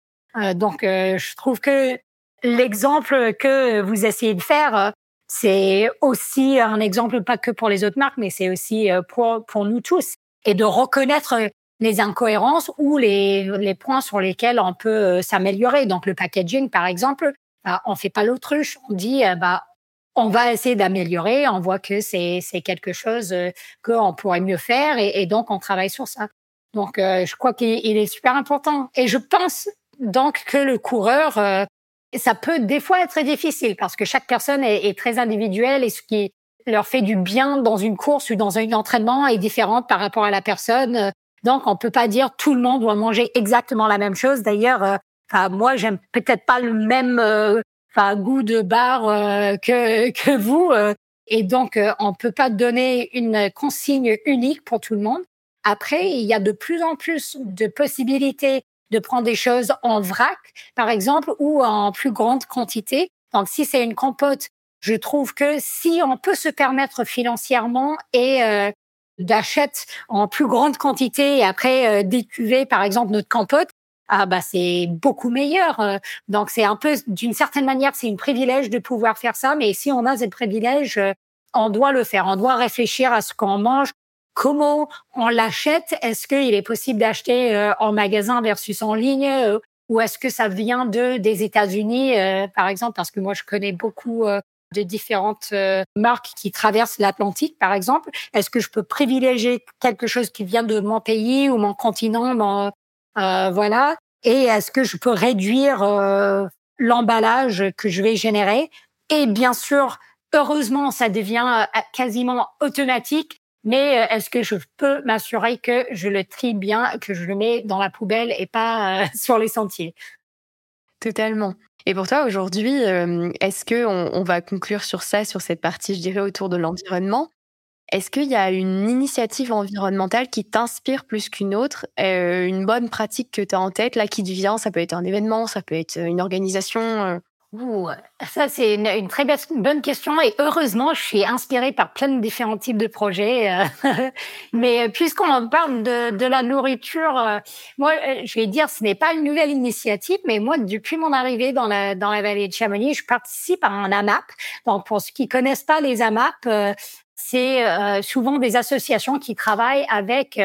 donc, je trouve que l'exemple que vous essayez de faire, c'est aussi un exemple pas que pour les autres marques, mais c'est aussi euh, pour, pour nous tous. Et de reconnaître les incohérences ou les, les points sur lesquels on peut euh, s'améliorer. Donc le packaging, par exemple, bah, on fait pas l'autruche. On dit, euh, bah, on va essayer d'améliorer. On voit que c'est c'est quelque chose qu'on pourrait mieux faire et, et, donc on travaille sur ça. Donc je crois qu'il est super important. Et je pense donc que le coureur ça peut des fois être difficile parce que chaque personne est, très individuelle et ce qui leur fait du bien dans une course ou dans un entraînement est différent par rapport à la personne. Donc, on peut pas dire tout le monde doit manger exactement la même chose. D'ailleurs, euh, enfin, moi, j'aime peut-être pas le même euh, goût de bar euh, que que vous. et donc, on peut pas donner une consigne unique pour tout le monde. Après, il y a de plus en plus de possibilités de prendre des choses en vrac, par exemple, ou en plus grande quantité. Donc, si c'est une compote, je trouve que si on peut se permettre financièrement et euh, d'acheter en plus grande quantité et après euh, d'écuver, par exemple, notre compote, ah bah c'est beaucoup meilleur. Euh. Donc c'est un peu, d'une certaine manière, c'est une privilège de pouvoir faire ça. Mais si on a ce privilège, euh, on doit le faire. On doit réfléchir à ce qu'on mange, comment on l'achète? Est-ce qu'il est possible d'acheter euh, en magasin versus en ligne? Euh, ou est-ce que ça vient de des États-Unis euh, par exemple? Parce que moi je connais beaucoup de différentes marques qui traversent l'Atlantique par exemple. Est-ce que je peux privilégier quelque chose qui vient de mon pays ou mon continent? Mon, Voilà. Et est-ce que je peux réduire l'emballage que je vais générer? Et bien sûr, heureusement, ça devient quasiment automatique mais euh, est-ce que je peux m'assurer que je le trie bien, que je le mets dans la poubelle et pas euh, sur les sentiers? Totalement. Et pour toi, aujourd'hui, euh, est-ce que on, va conclure sur ça, sur cette partie, je dirais, autour de l'environnement? Est-ce qu'il y a une initiative environnementale qui t'inspire plus qu'une autre, une bonne pratique que tu as en tête, là, qui te vient? Ça peut être un événement, ça peut être une organisation Ouh, ça c'est une, très bonne question et heureusement je suis inspirée par plein de différents types de projets. Euh, mais puisqu'on parle de, la nourriture, euh, moi je vais dire ce n'est pas une nouvelle initiative, mais moi depuis mon arrivée dans la dans la vallée de Chamonix, je participe à un AMAP. Donc pour ceux qui connaissent pas les AMAP, euh, c'est souvent des associations qui travaillent avec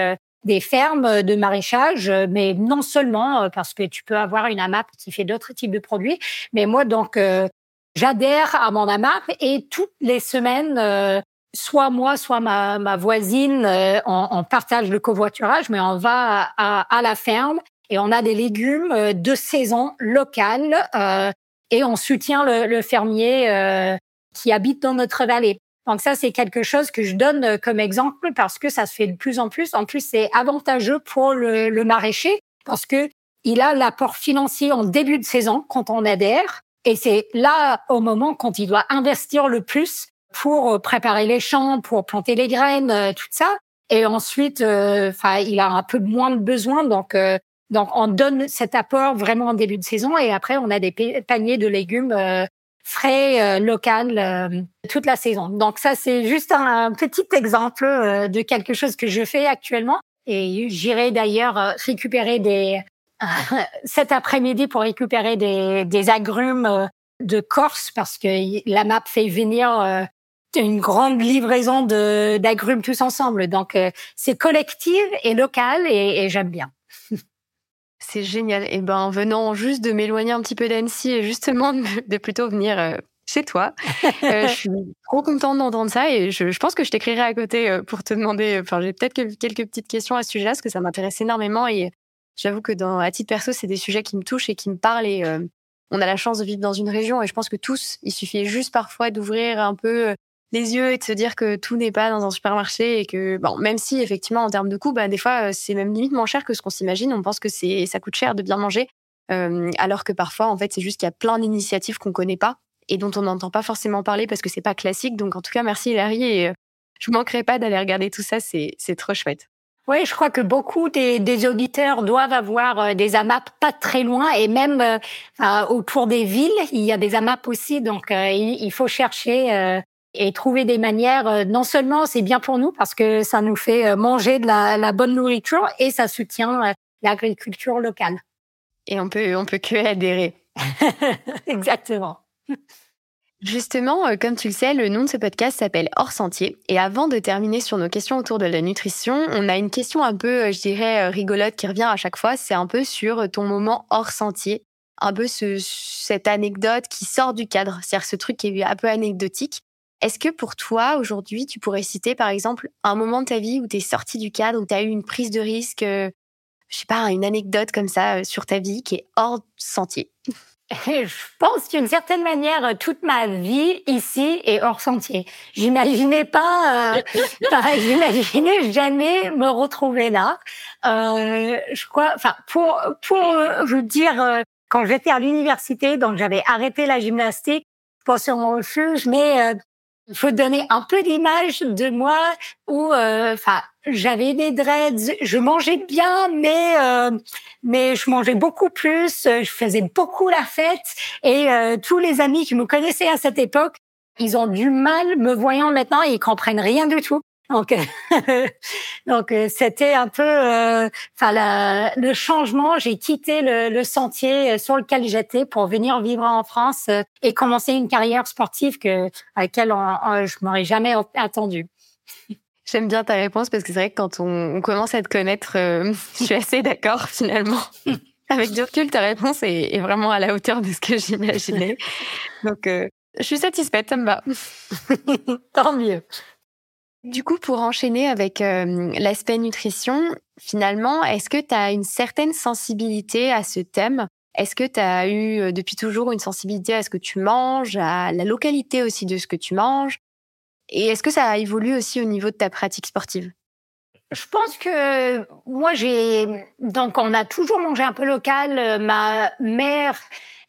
des fermes de maraîchage, mais non seulement euh, parce que tu peux avoir une AMAP qui fait d'autres types de produits, mais moi donc euh, j'adhère à mon AMAP et toutes les semaines, euh, soit moi, soit ma, voisine, on, partage le covoiturage, mais on va à, la ferme et on a des légumes de saison locale et on soutient le fermier qui habite dans notre vallée. Donc ça, c'est quelque chose que je donne euh, comme exemple parce que ça se fait de plus en plus. En plus, c'est avantageux pour le, le maraîcher parce que il a l'apport financier en début de saison quand on adhère. Et c'est là, au moment, quand il doit investir le plus pour euh, préparer les champs, pour planter les graines, euh, tout ça. Et ensuite, enfin, il a un peu moins de besoin. Donc, donc, on donne cet apport vraiment en début de saison. Et après, on a des paniers de légumes frais euh, local euh, toute la saison. Donc ça, c'est juste un, petit exemple euh, de quelque chose que je fais actuellement. Et j'irai d'ailleurs récupérer des cet après-midi pour récupérer des, des agrumes de Corse parce que la map fait venir une grande livraison de d'agrumes tous ensemble. Donc c'est collectif et local et, et j'aime bien. C'est génial. Et ben, venant juste de m'éloigner un petit peu d'Annecy et justement de, plutôt venir euh, chez toi, euh, je suis trop contente d'entendre ça et je, pense que je t'écrirai à côté euh, pour te demander. Enfin, j'ai peut-être quelques petites questions à ce sujet-là parce que ça m'intéresse énormément et j'avoue que dans à titre perso, c'est des sujets qui me touchent et qui me parlent et on a la chance de vivre dans une région et je pense que tous, il suffit juste parfois d'ouvrir un peu les yeux et de se dire que tout n'est pas dans un supermarché et que bon même si effectivement en termes de coût bah des fois euh, c'est même limite moins cher que ce qu'on s'imagine. On pense que c'est ça coûte cher de bien manger euh, alors que parfois en fait c'est juste qu'il y a plein d'initiatives qu'on connaît pas et dont on n'entend pas forcément parler parce que c'est pas classique. Donc en tout cas merci Larry et euh, je manquerai pas d'aller regarder tout ça. C'est c'est trop chouette. Oui, je crois que beaucoup des, des, auditeurs doivent avoir euh, des AMAP pas très loin et même euh, autour des villes, il y a des AMAP aussi. Donc, il, faut chercher et trouver des manières. Euh, non seulement c'est bien pour nous parce que ça nous fait euh, manger de la, la bonne nourriture et ça soutient euh, l'agriculture locale. Et on peut on peut que adhérer. Exactement. Justement, comme tu le sais, le nom de ce podcast s'appelle Hors Sentier. Et avant de terminer sur nos questions autour de la nutrition, on a une question un peu, je dirais, rigolote qui revient à chaque fois. C'est un peu sur ton moment hors sentier. Un peu ce, cette anecdote qui sort du cadre. C'est-à-dire ce truc qui est un peu anecdotique. Est-ce que pour toi, aujourd'hui, tu pourrais citer, par exemple, un moment de ta vie où tu es sorti du cadre, où tu as eu une prise de risque, euh, je sais pas, une anecdote comme ça euh, sur ta vie qui est hors sentier? Je pense d'une certaine manière, toute ma vie ici est hors sentier. J'imaginais pas, euh, j'imaginais jamais me retrouver là. Euh, je crois, enfin, pour pour vous dire, quand j'étais à l'université, donc j'avais arrêté la gymnastique pour mon refuge, mais il faut donner un peu d'image de moi où, euh, enfin, j'avais des dreads, je mangeais bien, mais euh, mais je mangeais beaucoup plus, je faisais beaucoup la fête et euh, tous les amis qui me connaissaient à cette époque, ils ont du mal me voyant maintenant, ils comprennent rien du tout. Donc, donc euh, c'était un peu, euh, enfin, le changement. J'ai quitté le, le, sentier sur lequel j'étais pour venir vivre en France euh, et commencer une carrière sportive que à laquelle on, je m'aurais jamais attendu. J'aime bien ta réponse parce que c'est vrai que quand on, on, commence à te connaître, je suis assez d'accord finalement. Avec du recul, ta réponse est, est, vraiment à la hauteur de ce que j'imaginais. Donc, je suis satisfaite, ça me va. Tant mieux. Du coup, pour enchaîner avec euh, l'aspect nutrition, finalement, est-ce que tu as une certaine sensibilité à ce thème? Est-ce que tu as eu euh, depuis toujours une sensibilité à ce que tu manges, à la localité aussi de ce que tu manges? Et est-ce que ça a évolué aussi au niveau de ta pratique sportive? Je pense que moi j'ai donc on a toujours mangé un peu local. Ma mère,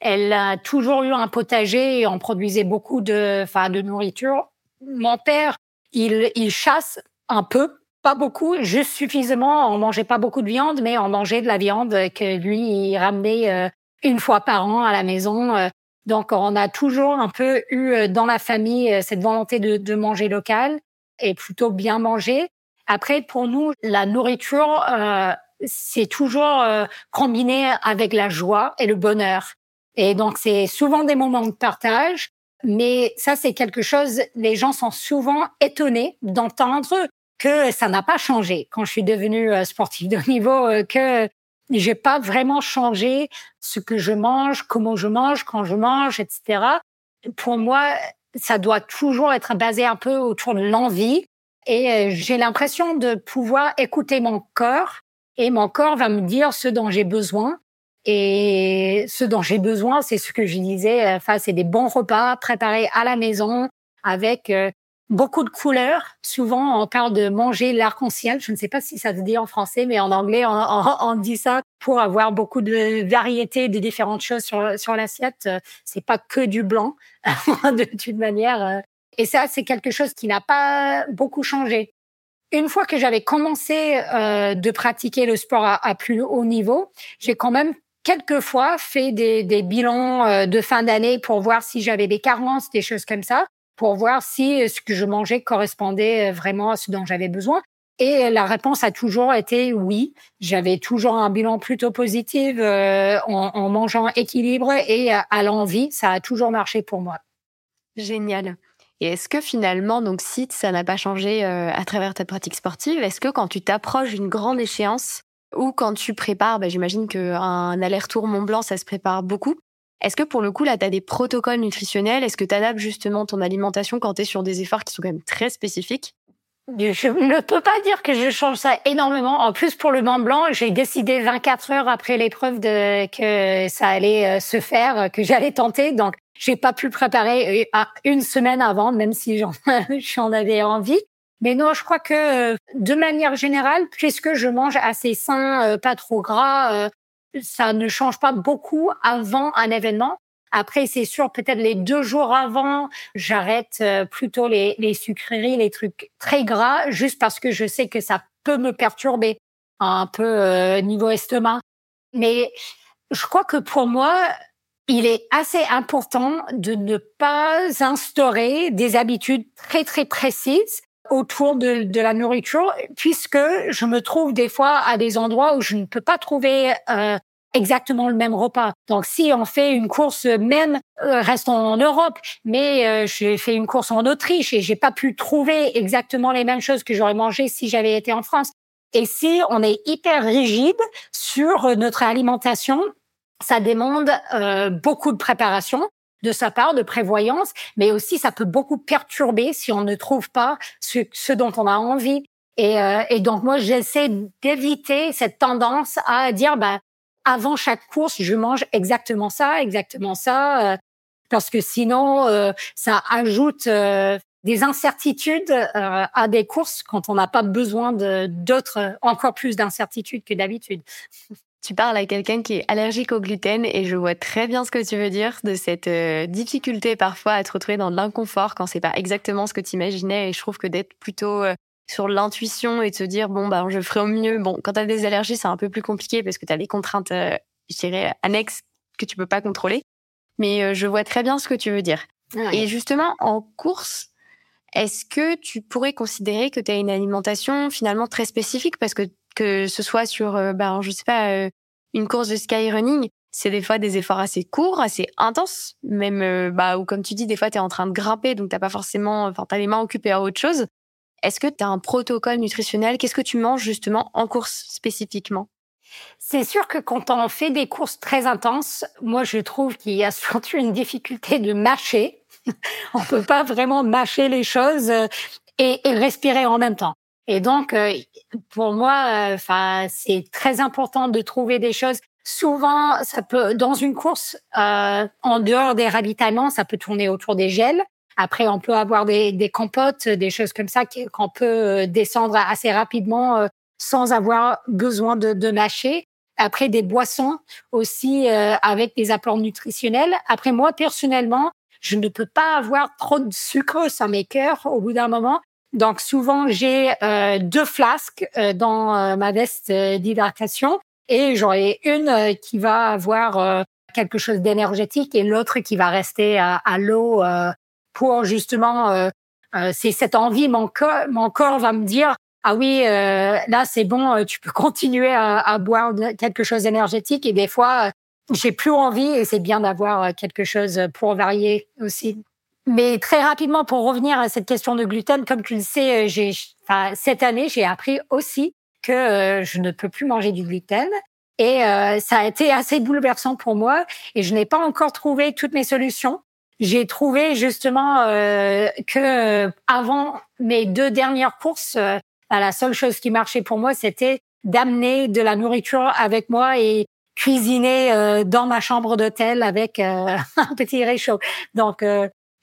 elle a toujours eu un potager et on produisait beaucoup de enfin de nourriture. Mon père, il, il chasse un peu, pas beaucoup, juste suffisamment. On mangeait pas beaucoup de viande, mais on mangeait de la viande que lui il ramenait euh, une fois par an à la maison. Euh. Donc, on a toujours un peu eu dans la famille cette volonté de, de manger local et plutôt bien manger. Après, pour nous, la nourriture, euh, c'est toujours euh, combiné avec la joie et le bonheur. Et donc, c'est souvent des moments de partage. Mais ça, c'est quelque chose, les gens sont souvent étonnés d'entendre que ça n'a pas changé quand je suis devenue euh, sportive de haut niveau, euh, que j'ai pas vraiment changé ce que je mange, comment je mange, quand je mange, etc. Pour moi, ça doit toujours être basé un peu autour de l'envie. Et euh, j'ai l'impression de pouvoir écouter mon corps et mon corps va me dire ce dont j'ai besoin. Et ce dont j'ai besoin, c'est ce que je disais, enfin, c'est des bons repas préparés à la maison avec beaucoup de couleurs. Souvent, on parle de manger l'arc-en-ciel. Je ne sais pas si ça se dit en français, mais en anglais, on, dit ça pour avoir beaucoup de variétés, de différentes choses sur, sur l'assiette. C'est pas que du blanc, toute manière. Et ça, c'est quelque chose qui n'a pas beaucoup changé. Une fois que j'avais commencé euh, de pratiquer le sport à plus haut niveau, j'ai quand même quelquefois fait des, des bilans euh, de fin d'année pour voir si j'avais des carences, des choses comme ça pour voir si euh, ce que je mangeais correspondait euh, vraiment à ce dont j'avais besoin. Et la réponse a toujours été oui. J'avais toujours un bilan plutôt positif euh, en, mangeant équilibre et à, l'envie. Ça a toujours marché pour moi. Génial. Et est-ce que finalement, donc si ça n'a pas changé à travers ta pratique sportive, est-ce que quand tu t'approches d'une grande échéance ou quand tu prépares, bah, j'imagine qu'un aller-retour Mont Blanc, ça se prépare beaucoup. Est-ce que pour le coup, là, tu as des protocoles nutritionnels? Est-ce que tu adaptes justement ton alimentation quand tu es sur des efforts qui sont quand même très spécifiques? Je ne peux pas dire que je change ça énormément. En plus, pour le Mont Blanc, j'ai décidé 24 heures après l'épreuve de que ça allait euh, se faire, que j'allais tenter. Donc, j'ai pas pu préparer euh, une semaine avant, même si j'en avais envie. Mais non, je crois que euh, de manière générale, puisque je mange assez sain, pas trop gras, ça ne change pas beaucoup avant un événement. Après, c'est sûr, peut-être les deux jours avant, j'arrête euh, plutôt les, les sucreries, les trucs très gras, juste parce que je sais que ça peut me perturber un peu euh, niveau estomac. Mais je crois que pour moi, il est assez important de ne pas instaurer des habitudes très très précises autour de, de, la nourriture, puisque je me trouve des fois à des endroits où je ne peux pas trouver euh, exactement le même repas. Donc, si on fait une course, même euh, restons en Europe, mais euh, j'ai fait une course en Autriche et j'ai pas pu trouver exactement les mêmes choses que j'aurais mangé si j'avais été en France. Et si on est hyper rigide sur notre alimentation, ça demande euh, beaucoup de préparation de sa part, de prévoyance, mais aussi ça peut beaucoup perturber si on ne trouve pas ce, ce dont on a envie. Et, et donc moi, j'essaie d'éviter cette tendance à dire, bah, avant chaque course, je mange exactement ça, exactement ça, euh, parce que sinon, euh, ça ajoute euh, des incertitudes à des courses quand on n'a pas besoin de d'autres, encore plus d'incertitudes que d'habitude. Tu parles à quelqu'un qui est allergique au gluten et je vois très bien ce que tu veux dire de cette difficulté parfois à te retrouver dans l'inconfort quand c'est pas exactement ce que tu imaginais et je trouve que d'être plutôt sur l'intuition et de se dire bon bah je ferai au mieux. Bon, quand tu as des allergies, c'est un peu plus compliqué parce que tu as des contraintes euh, je dirais annexes que tu peux pas contrôler. Mais euh, je vois très bien ce que tu veux dire. Et justement en course, est-ce que tu pourrais considérer que tu as une alimentation finalement très spécifique parce que que ce soit sur euh, bah je sais pas une course de skyrunning, c'est des fois des efforts assez courts, assez intenses, même bah ou comme tu dis des fois tu es en train de grimper donc t'as pas forcément enfin tu as les mains occupées à autre chose. Est-ce que tu as un protocole nutritionnel? Qu'est-ce que tu manges justement en course spécifiquement? C'est sûr que quand on fait des courses très intenses, moi je trouve qu'il y a surtout une difficulté de mâcher. on peut pas vraiment mâcher les choses euh, et, respirer en même temps. Et donc euh, pour moi, euh, enfin c'est très important de trouver des choses. Souvent, ça peut dans une course en dehors des ravitaillements, ça peut tourner autour des gels. Après, on peut avoir des, des compotes, des choses comme ça qu'on peut euh, descendre assez rapidement euh, sans avoir besoin de, de mâcher. Après, des boissons aussi euh, avec des apports nutritionnels. Après, moi, personnellement, je ne peux pas avoir trop de sucre, ça m'écœure au bout d'un moment. Donc, souvent, j'ai deux flasques dans ma veste d'hydratation et j'en ai une qui va avoir quelque chose d'énergétique et l'autre qui va rester à, l'eau pour justement c'est cette envie mon corps mon corps va me dire ah oui là c'est bon tu peux continuer à, à boire quelque chose d'énergétique et des fois j'ai plus envie et c'est bien d'avoir quelque chose pour varier aussi. Mais très rapidement, pour revenir à cette question de gluten, comme tu le sais, j'ai, enfin, cette année, j'ai appris aussi que euh, je ne peux plus manger du gluten. Et euh, ça a été assez bouleversant pour moi. Et je n'ai pas encore trouvé toutes mes solutions. J'ai trouvé justement euh, que avant mes deux dernières courses, la seule chose qui marchait pour moi, c'était d'amener de la nourriture avec moi et cuisiner dans ma chambre d'hôtel avec un petit réchaud. Donc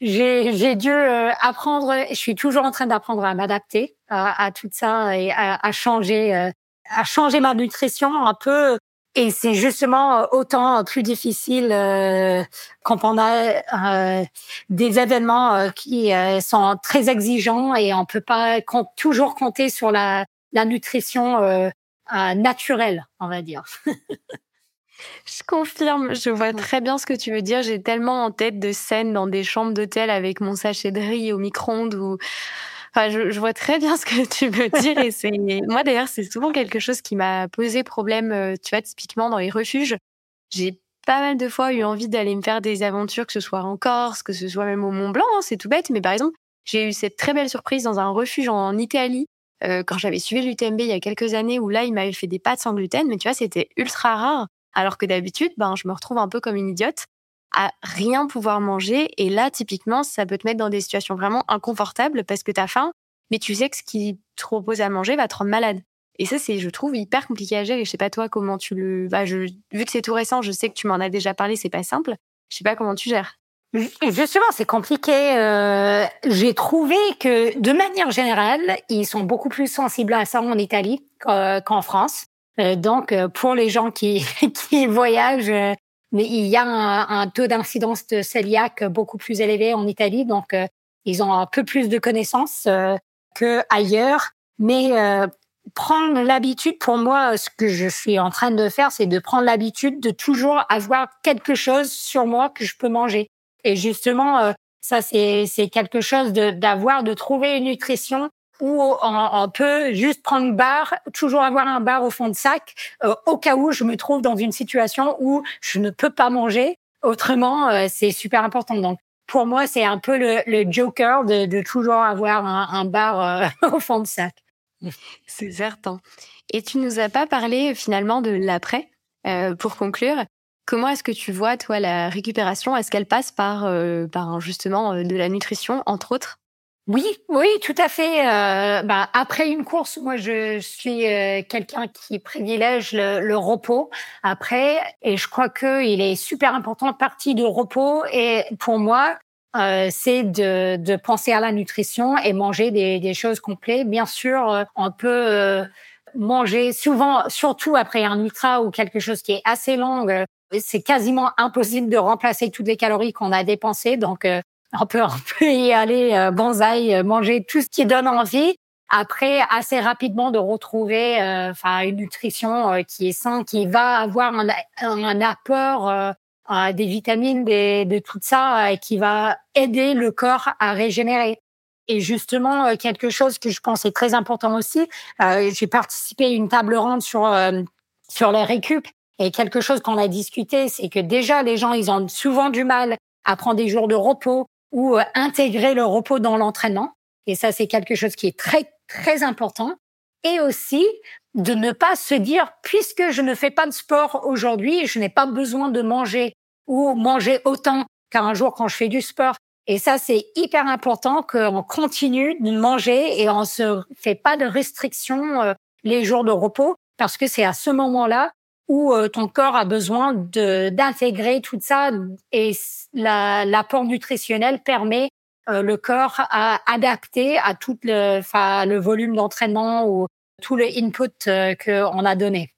j'ai dû euh, apprendre, je suis toujours en train d'apprendre à m'adapter à, à, tout ça et à, à changer, euh, à changer ma nutrition un peu. Et c'est justement autant plus difficile euh, quand on a des événements qui sont très exigeants et on peut pas toujours compter sur la, la nutrition naturelle, on va dire. Je confirme, je vois très bien ce que tu veux dire. J'ai tellement en tête de scènes dans des chambres d'hôtel avec mon sachet de riz au micro-ondes ou Enfin, je, vois très bien ce que tu veux dire et c'est moi d'ailleurs c'est souvent quelque chose qui m'a posé problème. Euh, tu vois typiquement dans les refuges, j'ai pas mal de fois eu envie d'aller me faire des aventures, que ce soit en Corse, que ce soit même au Mont Blanc. Hein, c'est tout bête, mais par exemple j'ai eu cette très belle surprise dans un refuge en Italie euh, quand j'avais suivi l'UTMB il y a quelques années où là il m'avait fait des pâtes sans gluten, mais tu vois c'était ultra rare. Alors que d'habitude, ben, je me retrouve un peu comme une idiote à rien pouvoir manger. Et là, typiquement, ça peut te mettre dans des situations vraiment inconfortables parce que tu as faim, mais tu sais que ce qui te propose à manger va te rendre malade. Et ça, c'est, je trouve, hyper compliqué à gérer. Je sais pas toi comment tu le. Bah, je... Vu que c'est tout récent, je sais que tu m'en as déjà parlé, c'est pas simple. Je sais pas comment tu gères. Justement, c'est compliqué. Euh, j'ai trouvé que, de manière générale, ils sont beaucoup plus sensibles à ça en Italie qu'en France. Euh, donc, euh, pour les gens qui, qui voyagent, euh, il y a un, taux d'incidence de cœliaque beaucoup plus élevé en Italie, donc ils ont un peu plus de connaissances que ailleurs. Mais prendre l'habitude, pour moi, ce que je suis en train de faire, c'est de prendre l'habitude de toujours avoir quelque chose sur moi que je peux manger. Et justement, ça, c'est quelque chose d'avoir, de trouver une nutrition où on, peut juste prendre barre, toujours avoir un bar au fond de sac, euh, au cas où je me trouve dans une situation où je ne peux pas manger. Autrement, euh, c'est super important. Donc, pour moi, c'est un peu le, joker de, toujours avoir un, bar euh, au fond de sac. C'est certain. Et tu nous as pas parlé finalement de l'après. pour conclure, comment est-ce que tu vois toi la récupération? Est-ce qu'elle passe par, par justement de la nutrition entre autres? Oui, oui, tout à fait. Euh, bah, après une course, moi, je suis euh, quelqu'un qui privilège le, repos après, et je crois que il est super important partie de repos. Et pour moi, euh, c'est de, de, penser à la nutrition et manger des, des choses complètes. Bien sûr, on peut manger souvent, surtout après un ultra ou quelque chose qui est assez long. c'est quasiment impossible de remplacer toutes les calories qu'on a dépensées. Donc, on peut, on peut y aller euh, bonsaï, euh, manger tout ce qui donne envie. Après, assez rapidement de retrouver, euh, enfin, une nutrition qui est saine, qui va avoir un, apport des vitamines, des, de tout ça, et qui va aider le corps à régénérer. Et justement, quelque chose que je pense est très important aussi, j'ai participé à une table ronde sur sur les récup. Et quelque chose qu'on a discuté, c'est que déjà les gens, ils ont souvent du mal à prendre des jours de repos, ou euh, intégrer le repos dans l'entraînement. Et ça, c'est quelque chose qui est très, très important. Et aussi, de ne pas se dire, puisque je ne fais pas de sport aujourd'hui, je n'ai pas besoin de manger ou manger autant qu'un jour quand je fais du sport. Et ça, c'est hyper important qu'on continue de manger et on se fait pas de restrictions euh, les jours de repos parce que c'est à ce moment-là où euh, ton corps a besoin d'intégrer tout ça et l'apport nutritionnel permet euh, le corps à adapter à tout le, le volume d'entraînement ou tout le input euh, qu'on a donné.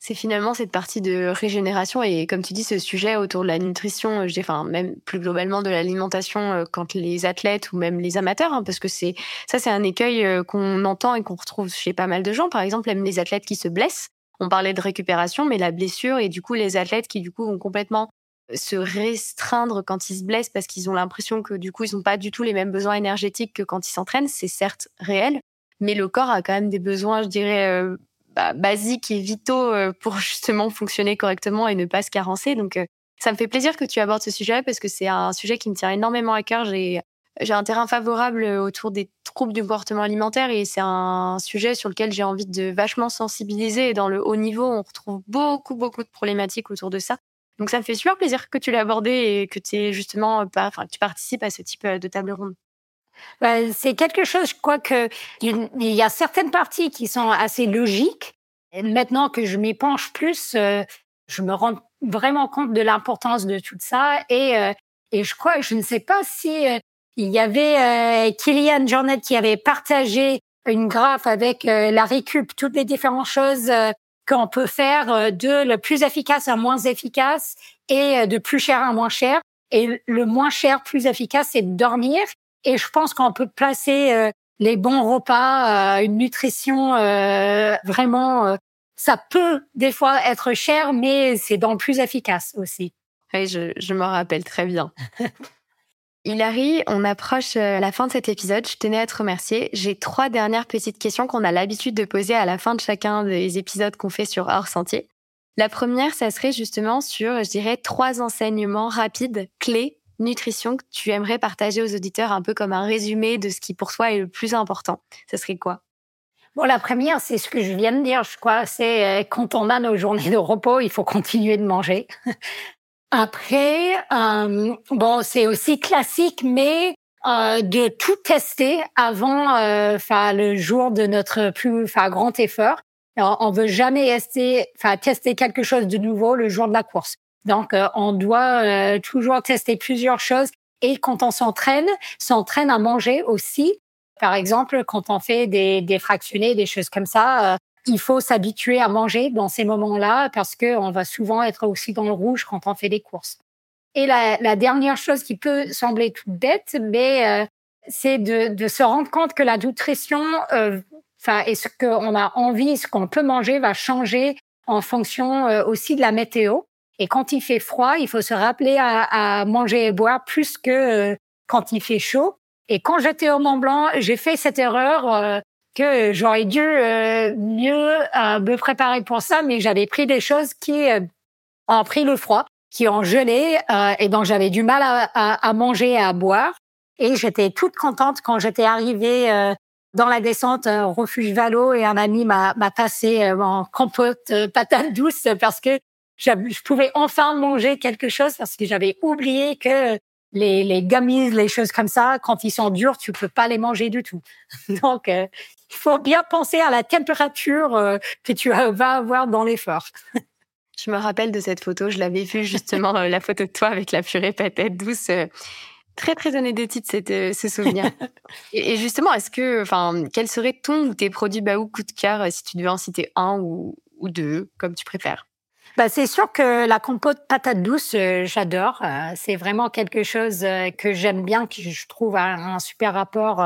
C'est finalement cette partie de régénération et comme tu dis ce sujet autour de la nutrition, je dis, enfin même plus globalement de l'alimentation quand les athlètes ou même les amateurs, hein, parce que c'est ça c'est un écueil qu'on entend et qu'on retrouve chez pas mal de gens. Par exemple, même les athlètes qui se blessent on parlait de récupération, mais la blessure et du coup les athlètes qui du coup vont complètement se restreindre quand ils se blessent parce qu'ils ont l'impression que du coup ils n'ont pas du tout les mêmes besoins énergétiques que quand ils s'entraînent. C'est certes réel, mais le corps a quand même des besoins, je dirais, euh, bah, basiques et vitaux euh, pour justement fonctionner correctement et ne pas se carencer. Donc ça me fait plaisir que tu abordes ce sujet parce que c'est un sujet qui me tient énormément à cœur. J'ai j'ai un terrain favorable autour des troubles du comportement alimentaire et c'est un sujet sur lequel j'ai envie de vachement sensibiliser. Et dans le haut niveau, on retrouve beaucoup, beaucoup de problématiques autour de ça. Donc ça me fait super plaisir que tu l'aies abordé et que tu justement enfin, tu participes à ce type euh, de table ronde. Bah, c'est quelque chose, je crois que il y a certaines parties qui sont assez logiques. Maintenant que je m'y penche plus, euh, je me rends vraiment compte de l'importance de tout ça et euh, et je crois, je ne sais pas si il y avait euh, Kylian Jornet qui avait partagé une graphe avec euh, la récup, toutes les différentes choses euh, qu'on peut faire euh, de le plus efficace à moins efficace et de plus cher à moins cher. Et le moins cher, plus efficace, c'est de dormir. Et je pense qu'on peut placer les bons repas, une nutrition vraiment. ça peut des fois être cher, mais c'est dans le plus efficace aussi. Oui, je, je m'en rappelle très bien. Hilary, on approche euh, la fin de cet épisode. Je tenais à te remercier. J'ai trois dernières petites questions qu'on a l'habitude de poser à la fin de chacun des épisodes qu'on fait sur Hors Sentier. La première, ça serait justement sur, je dirais, trois enseignements rapides, clés, nutrition que tu aimerais partager aux auditeurs un peu comme un résumé de ce qui pour toi est le plus important. Ce serait quoi? Bon, la première, c'est ce que je viens de dire, je crois, c'est euh, quand on a nos journées de repos, il faut continuer de manger. Après, euh, bon, c'est aussi classique, mais euh, de tout tester avant, euh, enfin, le jour de notre plus, enfin, grand effort. Alors, on veut jamais tester, enfin, tester quelque chose de nouveau le jour de la course. Donc, euh, on doit euh, toujours tester plusieurs choses. Et quand on s'entraîne, s'entraîne à manger aussi. Par exemple, quand on fait des, des fractionnés, des choses comme ça, il faut s'habituer à manger dans ces moments-là parce que on va souvent être aussi dans le rouge quand on fait des courses. Et la, la dernière chose qui peut sembler toute bête, mais euh, c'est de, de, se rendre compte que la nutrition, euh, enfin, et ce qu'on a envie, ce qu'on peut manger, va changer en fonction euh, aussi de la météo. Et quand il fait froid, il faut se rappeler à, à manger et boire plus que quand il fait chaud. Et quand j'étais au Mont Blanc, j'ai fait cette erreur que j'aurais dû euh, mieux euh, me préparer pour ça, mais j'avais pris des choses qui euh, ont pris le froid, qui ont gelé, et donc j'avais du mal à, à, manger et à boire. Et j'étais toute contente quand j'étais arrivée dans la descente au refuge Valo et un ami m'a passé en compote patate douce parce que je pouvais enfin manger quelque chose parce que j'avais oublié que les, les gummies, les choses comme ça, quand ils sont durs, tu peux pas les manger du tout. Donc, euh, il faut bien penser à la température euh, que tu vas avoir dans l'effort. Je me rappelle de cette photo, je l'avais vue justement, la photo de toi avec la purée patate douce. Euh, très très énergétique cette, ce souvenir. et, justement, est-ce que, enfin, quel serait ton ou tes produits Baou coup de cœur si tu devais en citer un ou, ou deux, comme tu préfères? Bah, c'est sûr que la compote patate douce, euh, j'adore. Euh, c'est vraiment quelque chose euh, que j'aime bien, que je trouve un, super rapport.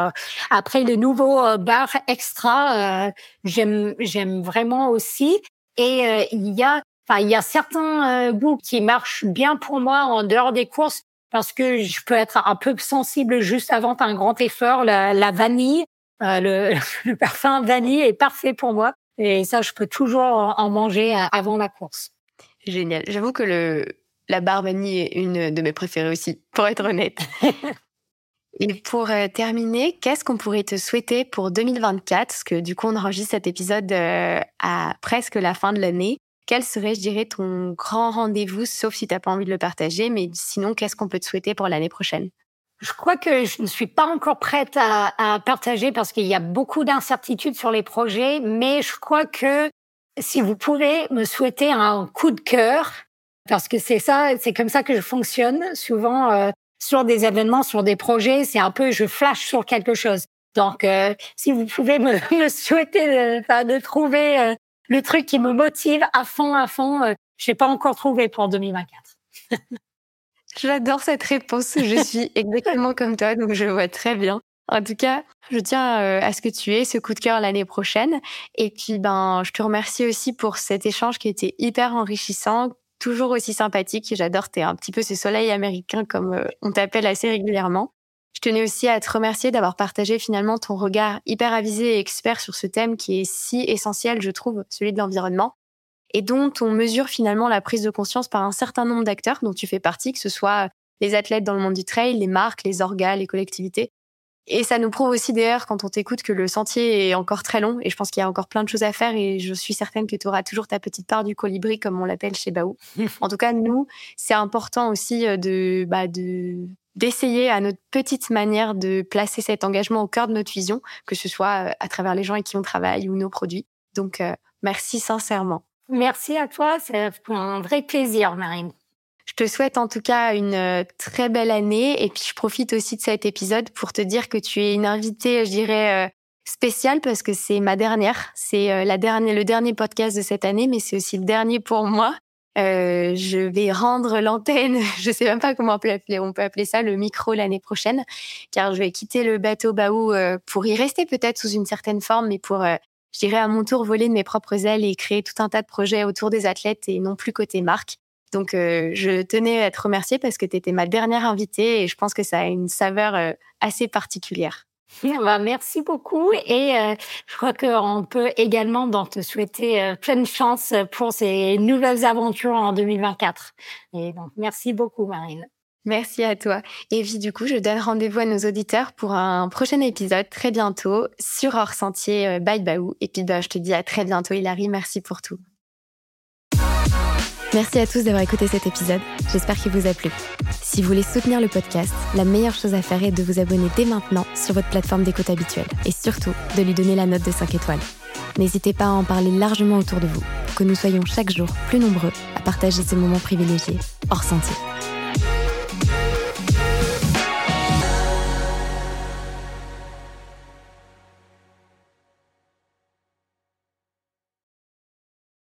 Après le nouveau bar extra, j'aime j'aime vraiment aussi. Et il y a, enfin, il y a certains goûts qui marchent bien pour moi en dehors des courses parce que je peux être un peu sensible juste avant un grand effort. La, vanille, le, le parfum vanille est parfait pour moi. Et ça, je peux toujours en manger avant la course. Génial. J'avoue que le, la vanille est une de mes préférées aussi, pour être honnête. Et pour euh, terminer, qu'est-ce qu'on pourrait te souhaiter pour 2024 Parce que du coup, on enregistre cet épisode euh, à presque la fin de l'année. Quel serait, je dirais, ton grand rendez-vous, sauf si tu n'as pas envie de le partager, mais sinon, qu'est-ce qu'on peut te souhaiter pour l'année prochaine? Je crois que je ne suis pas encore prête à, à partager parce qu'il y a beaucoup d'incertitudes sur les projets, mais je crois que si vous pouvez me souhaiter un coup de cœur, parce que c'est ça, c'est comme ça que je fonctionne souvent euh, sur des événements, sur des projets, c'est un peu je flash sur quelque chose. Donc, euh, si vous pouvez me, me souhaiter de, de trouver euh, le truc qui me motive à fond, à fond, euh, je n'ai pas encore trouvé pour 2024. J'adore cette réponse. Je suis exactement comme toi, donc je vois très bien. En tout cas, je tiens euh, à ce que tu aies ce coup de cœur l'année prochaine. Et puis, ben, je te remercie aussi pour cet échange qui était hyper enrichissant, toujours aussi sympathique. J'adore, t'es un petit peu ce soleil américain comme euh, on t'appelle assez régulièrement. Je tenais aussi à te remercier d'avoir partagé finalement ton regard hyper avisé et expert sur ce thème qui est si essentiel, je trouve, celui de l'environnement, et dont on mesure finalement la prise de conscience par un certain nombre d'acteurs dont tu fais partie, que ce soit les athlètes dans le monde du trail, les marques, les orgas, les collectivités. Et ça nous prouve aussi d'ailleurs quand on t'écoute que le sentier est encore très long et je pense qu'il y a encore plein de choses à faire et je suis certaine que tu auras toujours ta petite part du colibri comme on l'appelle chez Baou. en tout cas, nous, c'est important aussi euh, de, bah, de d'essayer à notre petite manière de placer cet engagement au cœur de notre vision, que ce soit euh, à travers les gens avec qui on travaille ou nos produits. Donc, euh, merci sincèrement. Merci à toi, c'est un vrai plaisir, Marine. Je te souhaite en tout cas une euh, très belle année et puis je profite aussi de cet épisode pour te dire que tu es une invitée, je dirais, euh, spéciale parce que c'est ma dernière. C'est euh, la dernière, le dernier podcast de cette année, mais c'est aussi le dernier pour moi. Euh, je vais rendre l'antenne, je sais même pas comment on peut appeler, on peut appeler ça le micro l'année prochaine, car je vais quitter le bateau Baou pour y rester peut-être sous une certaine forme, mais pour, je dirais à mon tour, voler de mes propres ailes et créer tout un tas de projets autour des athlètes et non plus côté marque. Donc, euh, je tenais à te remercier parce que tu étais ma dernière invitée et je pense que ça a une saveur euh, assez particulière. Bah, merci beaucoup et euh, je crois qu'on peut également donc, te souhaiter pleine chance pour ces nouvelles aventures en 2024. Et donc, merci beaucoup, Marine. Merci à toi. Et puis du coup, je donne rendez-vous à nos auditeurs pour un prochain épisode très bientôt sur Hors Sentier by Baou. Et puis bah, je te dis à très bientôt, Hilary. Merci pour tout. Merci à tous d'avoir écouté cet épisode. J'espère qu'il vous a plu. Si vous voulez soutenir le podcast, la meilleure chose à faire est de vous abonner dès maintenant sur votre plateforme d'écoute habituelle et surtout de lui donner la note de 5 étoiles. N'hésitez pas à en parler largement autour de vous pour que nous soyons chaque jour plus nombreux à partager ces moments privilégiés hors sentier.